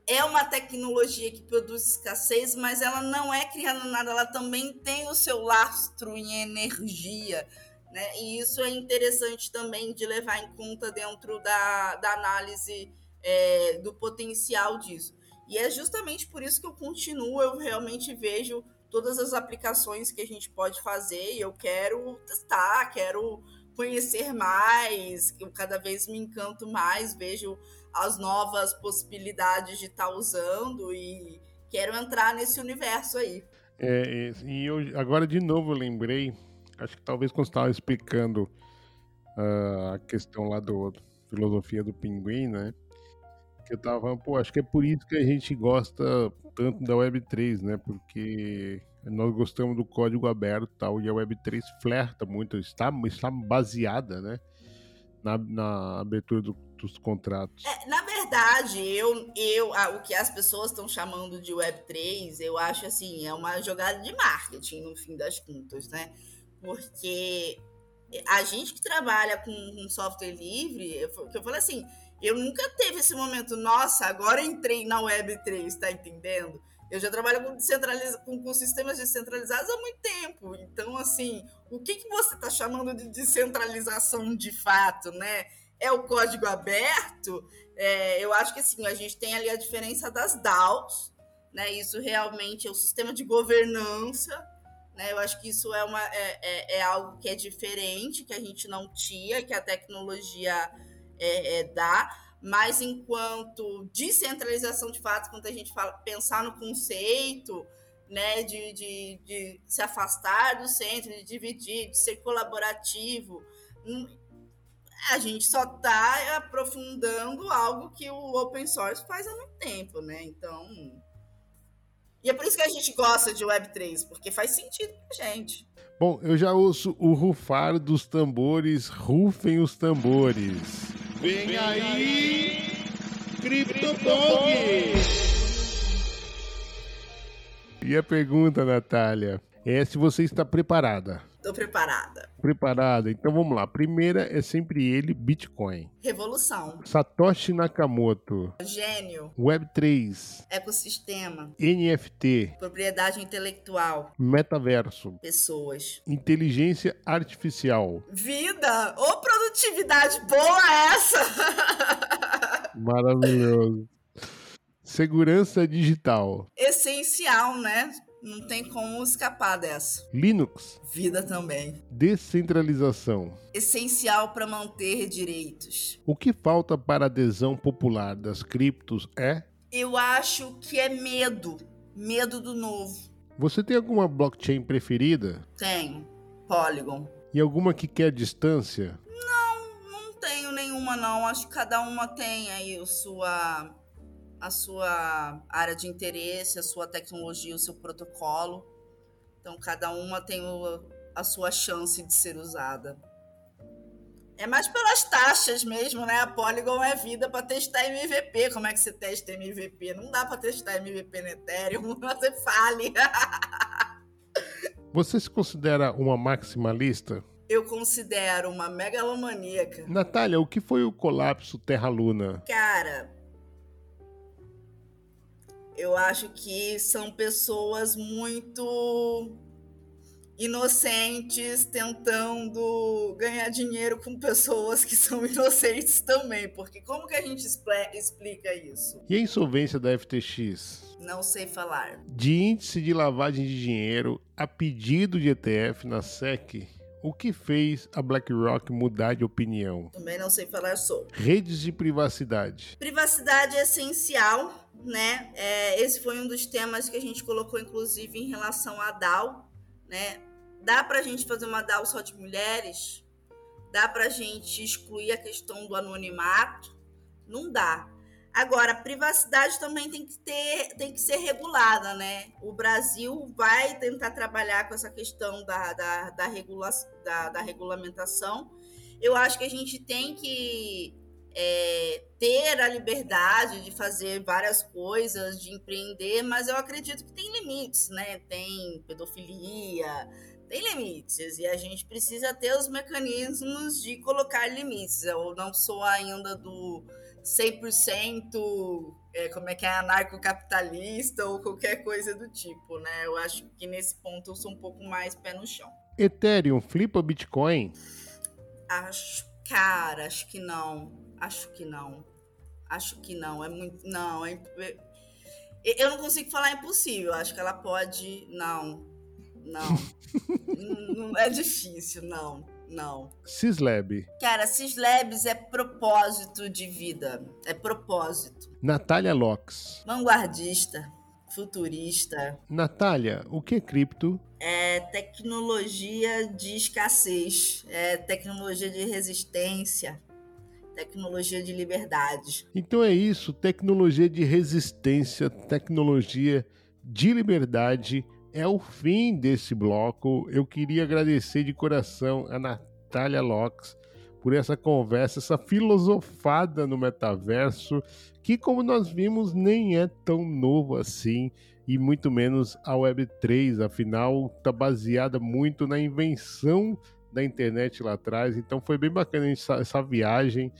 é uma tecnologia que produz escassez, mas ela não é criada nada, ela também tem o seu lastro em energia, né? E isso é interessante também de levar em conta dentro da, da análise é, do potencial disso. E é justamente por isso que eu continuo, eu realmente vejo todas as aplicações que a gente pode fazer e eu quero testar, quero conhecer mais, eu cada vez me encanto mais, vejo as novas possibilidades de estar tá usando e quero entrar nesse universo aí. É, e eu, agora de novo lembrei, acho que talvez quando estava explicando uh, a questão lá do filosofia do pinguim, né? Que eu tava falando, pô, acho que é por isso que a gente gosta tanto da Web3, né? Porque nós gostamos do código aberto e tal, e a Web3 flerta muito, está, está baseada, né? Na, na abertura do, dos contratos. É, na verdade, eu, eu o que as pessoas estão chamando de Web3, eu acho assim, é uma jogada de marketing, no fim das contas, né? Porque a gente que trabalha com, software livre, eu, eu falei assim, eu nunca teve esse momento, nossa, agora entrei na Web3, tá entendendo? Eu já trabalho com, descentraliza com sistemas descentralizados há muito tempo. Então, assim, o que, que você está chamando de descentralização de fato, né? É o código aberto? É, eu acho que assim, a gente tem ali a diferença das DAOs, né? Isso realmente é o sistema de governança, né? Eu acho que isso é, uma, é, é, é algo que é diferente, que a gente não tinha, que a tecnologia é, é, dá, mas enquanto descentralização de fato, quando a gente fala pensar no conceito, né, de, de, de se afastar do centro, de dividir, de ser colaborativo, hum, a gente só está aprofundando algo que o open source faz há muito tempo, né? Então. E é por isso que a gente gosta de Web3, porque faz sentido pra gente. Bom, eu já ouço o rufar dos tambores, rufem os tambores. Vem aí, CryptoPog! E a pergunta, Natália, é se você está preparada. Estou preparada. Preparada. Então vamos lá. Primeira é sempre ele, Bitcoin. Revolução. Satoshi Nakamoto. Gênio. Web3. Ecossistema. NFT. Propriedade intelectual. Metaverso. Pessoas. Inteligência artificial. Vida! Ô, oh, produtividade boa essa! *laughs* Maravilhoso. Segurança digital. Essencial, né? Não tem como escapar dessa. Linux. Vida também. Descentralização. Essencial para manter direitos. O que falta para a adesão popular das criptos é? Eu acho que é medo. Medo do novo. Você tem alguma blockchain preferida? Tenho. Polygon. E alguma que quer distância? Não, não tenho nenhuma nenhuma, não. Acho que cada uma tem aí o sua, a sua área de interesse, a sua tecnologia, o seu protocolo. Então, cada uma tem o, a sua chance de ser usada. É mais pelas taxas mesmo, né? A Polygon é vida para testar MVP. Como é que você testa MVP? Não dá para testar MVP no Ethereum, *laughs* você fale. *laughs* Você se considera uma maximalista? Eu considero uma megalomaníaca. Natália, o que foi o colapso Terra-Luna? Cara, eu acho que são pessoas muito inocentes tentando ganhar dinheiro com pessoas que são *laughs* inocentes também, porque como que a gente explica isso? E a insolvência da FTX? Não sei falar. De índice de lavagem de dinheiro a pedido de ETF na SEC, o que fez a BlackRock mudar de opinião? Também não sei falar sobre. Redes de privacidade. Privacidade é essencial, né? É, esse foi um dos temas que a gente colocou, inclusive, em relação à DAO, né? Dá para a gente fazer uma DAO só de mulheres? Dá para a gente excluir a questão do anonimato? Não dá. Agora, a privacidade também tem que ter, tem que ser regulada, né? O Brasil vai tentar trabalhar com essa questão da, da, da, regula, da, da regulamentação. Eu acho que a gente tem que é, ter a liberdade de fazer várias coisas, de empreender, mas eu acredito que tem limites, né? Tem pedofilia, tem limites e a gente precisa ter os mecanismos de colocar limites. Eu não sou ainda do 100% é, como é que é anarcocapitalista ou qualquer coisa do tipo, né? Eu acho que nesse ponto eu sou um pouco mais pé no chão. Ethereum flipa Bitcoin? Acho, cara, acho que não. Acho que não. Acho que não. É muito. Não, é, é eu não consigo falar impossível. Acho que ela pode. Não. Não. *laughs* não é difícil, não. Não. Cislab. Cara, Cislabs é propósito de vida. É propósito. Natália Locks. Vanguardista. Futurista. Natália, o que é cripto? É tecnologia de escassez. É tecnologia de resistência tecnologia de liberdade. Então é isso, tecnologia de resistência, tecnologia de liberdade é o fim desse bloco. Eu queria agradecer de coração a Natália Locks por essa conversa, essa filosofada no metaverso, que, como nós vimos, nem é tão novo assim, e muito menos a Web3, afinal, está baseada muito na invenção da internet lá atrás. Então foi bem bacana essa, essa viagem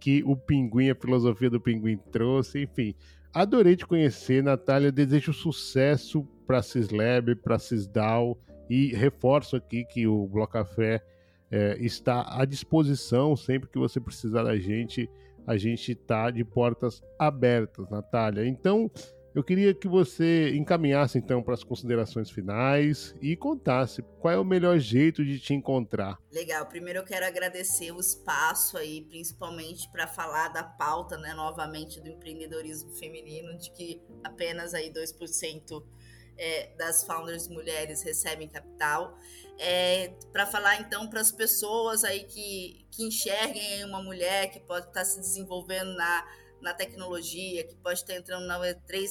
que o Pinguim, a filosofia do Pinguim trouxe, enfim. Adorei te conhecer, Natália. Desejo sucesso para Cislab, para Cisdal e reforço aqui que o Bloco Café é, está à disposição sempre que você precisar da gente. A gente está de portas abertas, Natália. Então, eu queria que você encaminhasse então para as considerações finais e contasse qual é o melhor jeito de te encontrar. Legal. Primeiro eu quero agradecer o espaço aí, principalmente para falar da pauta, né, novamente do empreendedorismo feminino, de que apenas aí 2% é, das founders mulheres recebem capital. É, para falar então para as pessoas aí que, que enxerguem uma mulher que pode estar tá se desenvolvendo na na tecnologia, que pode estar entrando na Web3,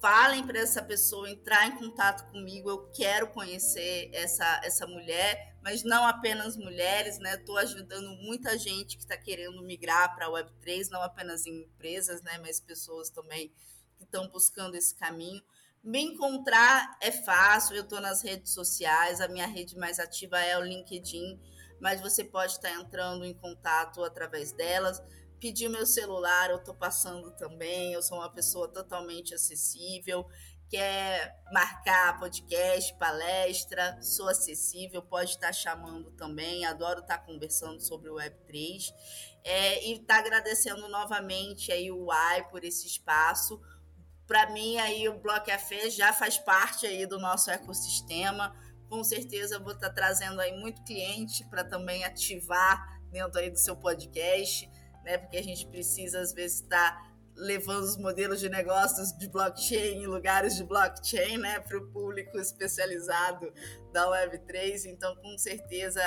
falem para essa pessoa entrar em contato comigo. Eu quero conhecer essa, essa mulher, mas não apenas mulheres, né? Estou ajudando muita gente que está querendo migrar para a Web3, não apenas em empresas, né? Mas pessoas também que estão buscando esse caminho. Me encontrar é fácil, eu estou nas redes sociais, a minha rede mais ativa é o LinkedIn, mas você pode estar entrando em contato através delas pedir meu celular, eu estou passando também. Eu sou uma pessoa totalmente acessível. Quer marcar podcast, palestra, sou acessível, pode estar chamando também. Adoro estar conversando sobre o Web3. É, e estar tá agradecendo novamente aí o AI por esse espaço. Para mim, aí o Bloco Café já faz parte aí do nosso ecossistema. Com certeza vou estar tá trazendo aí muito cliente para também ativar dentro aí do seu podcast né? Porque a gente precisa, às vezes, estar tá levando os modelos de negócios de blockchain em lugares de blockchain, né? Para o público especializado da Web3. Então, com certeza,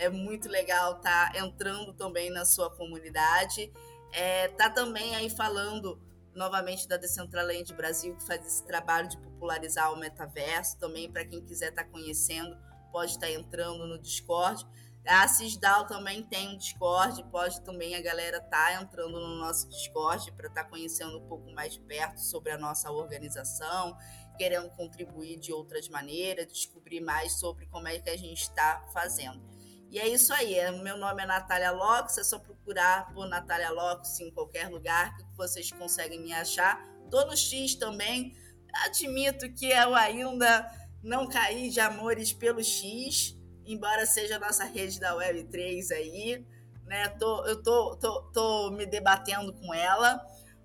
É muito legal estar tá entrando também na sua comunidade. É, tá também aí falando novamente da Decentraland Brasil, que faz esse trabalho de popularizar o metaverso. Também, para quem quiser estar tá conhecendo, pode estar tá entrando no Discord. A Cisdal também tem um Discord, pode também a galera tá entrando no nosso Discord para estar tá conhecendo um pouco mais de perto sobre a nossa organização, querendo contribuir de outras maneiras, descobrir mais sobre como é que a gente está fazendo. E é isso aí. É, meu nome é Natália Locks, é só procurar por Natália Locks em qualquer lugar que vocês conseguem me achar. Tô no X também. Admito que eu ainda não caí de amores pelo X, embora seja a nossa rede da Web3 aí. Né? Tô, eu tô, tô, tô me debatendo com ela,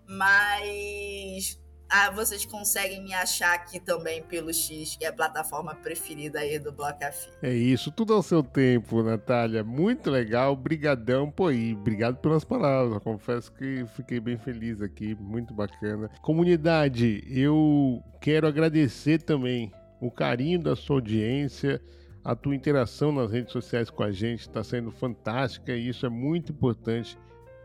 mas ah, vocês conseguem me achar aqui também pelo X, que é a plataforma preferida aí do Blocafim. É isso, tudo ao seu tempo, Natália. Muito legal, brigadão. Pô, e obrigado pelas palavras. Confesso que fiquei bem feliz aqui, muito bacana. Comunidade, eu quero agradecer também o carinho da sua audiência, a tua interação nas redes sociais com a gente está sendo fantástica e isso é muito importante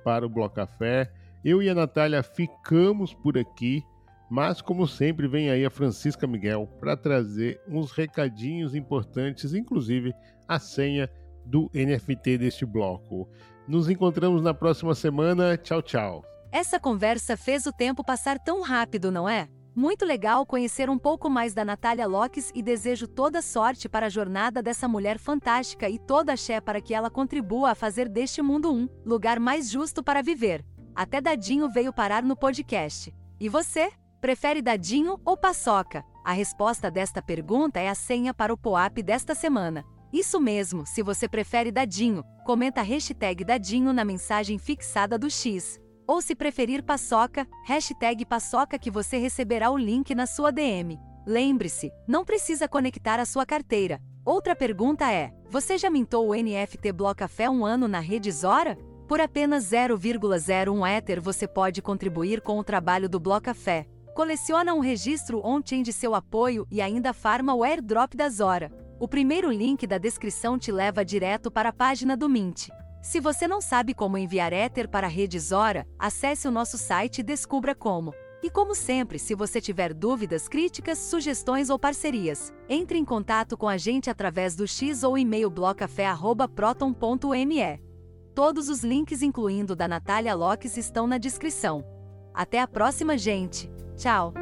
para o Blocafé. Eu e a Natália ficamos por aqui. Mas, como sempre, vem aí a Francisca Miguel para trazer uns recadinhos importantes, inclusive a senha do NFT deste bloco. Nos encontramos na próxima semana. Tchau, tchau. Essa conversa fez o tempo passar tão rápido, não é? Muito legal conhecer um pouco mais da Natália Locks e desejo toda sorte para a jornada dessa mulher fantástica e toda a axé para que ela contribua a fazer deste mundo um lugar mais justo para viver. Até Dadinho veio parar no podcast. E você? Prefere dadinho ou paçoca? A resposta desta pergunta é a senha para o POAP desta semana. Isso mesmo, se você prefere dadinho, comenta hashtag dadinho na mensagem fixada do X. Ou se preferir paçoca, hashtag paçoca que você receberá o link na sua DM. Lembre-se, não precisa conectar a sua carteira. Outra pergunta é: você já mintou o NFT Blocafé um ano na rede Zora? Por apenas 0,01 Ether você pode contribuir com o trabalho do Blocafé. Coleciona um registro on-chain de seu apoio e ainda farma o airdrop da Zora. O primeiro link da descrição te leva direto para a página do Mint. Se você não sabe como enviar Ether para a rede Zora, acesse o nosso site e descubra como. E como sempre, se você tiver dúvidas, críticas, sugestões ou parcerias, entre em contato com a gente através do X ou e-mail blocafé@proton.me. Todos os links, incluindo da Natália Locks, estão na descrição. Até a próxima, gente! Tchau!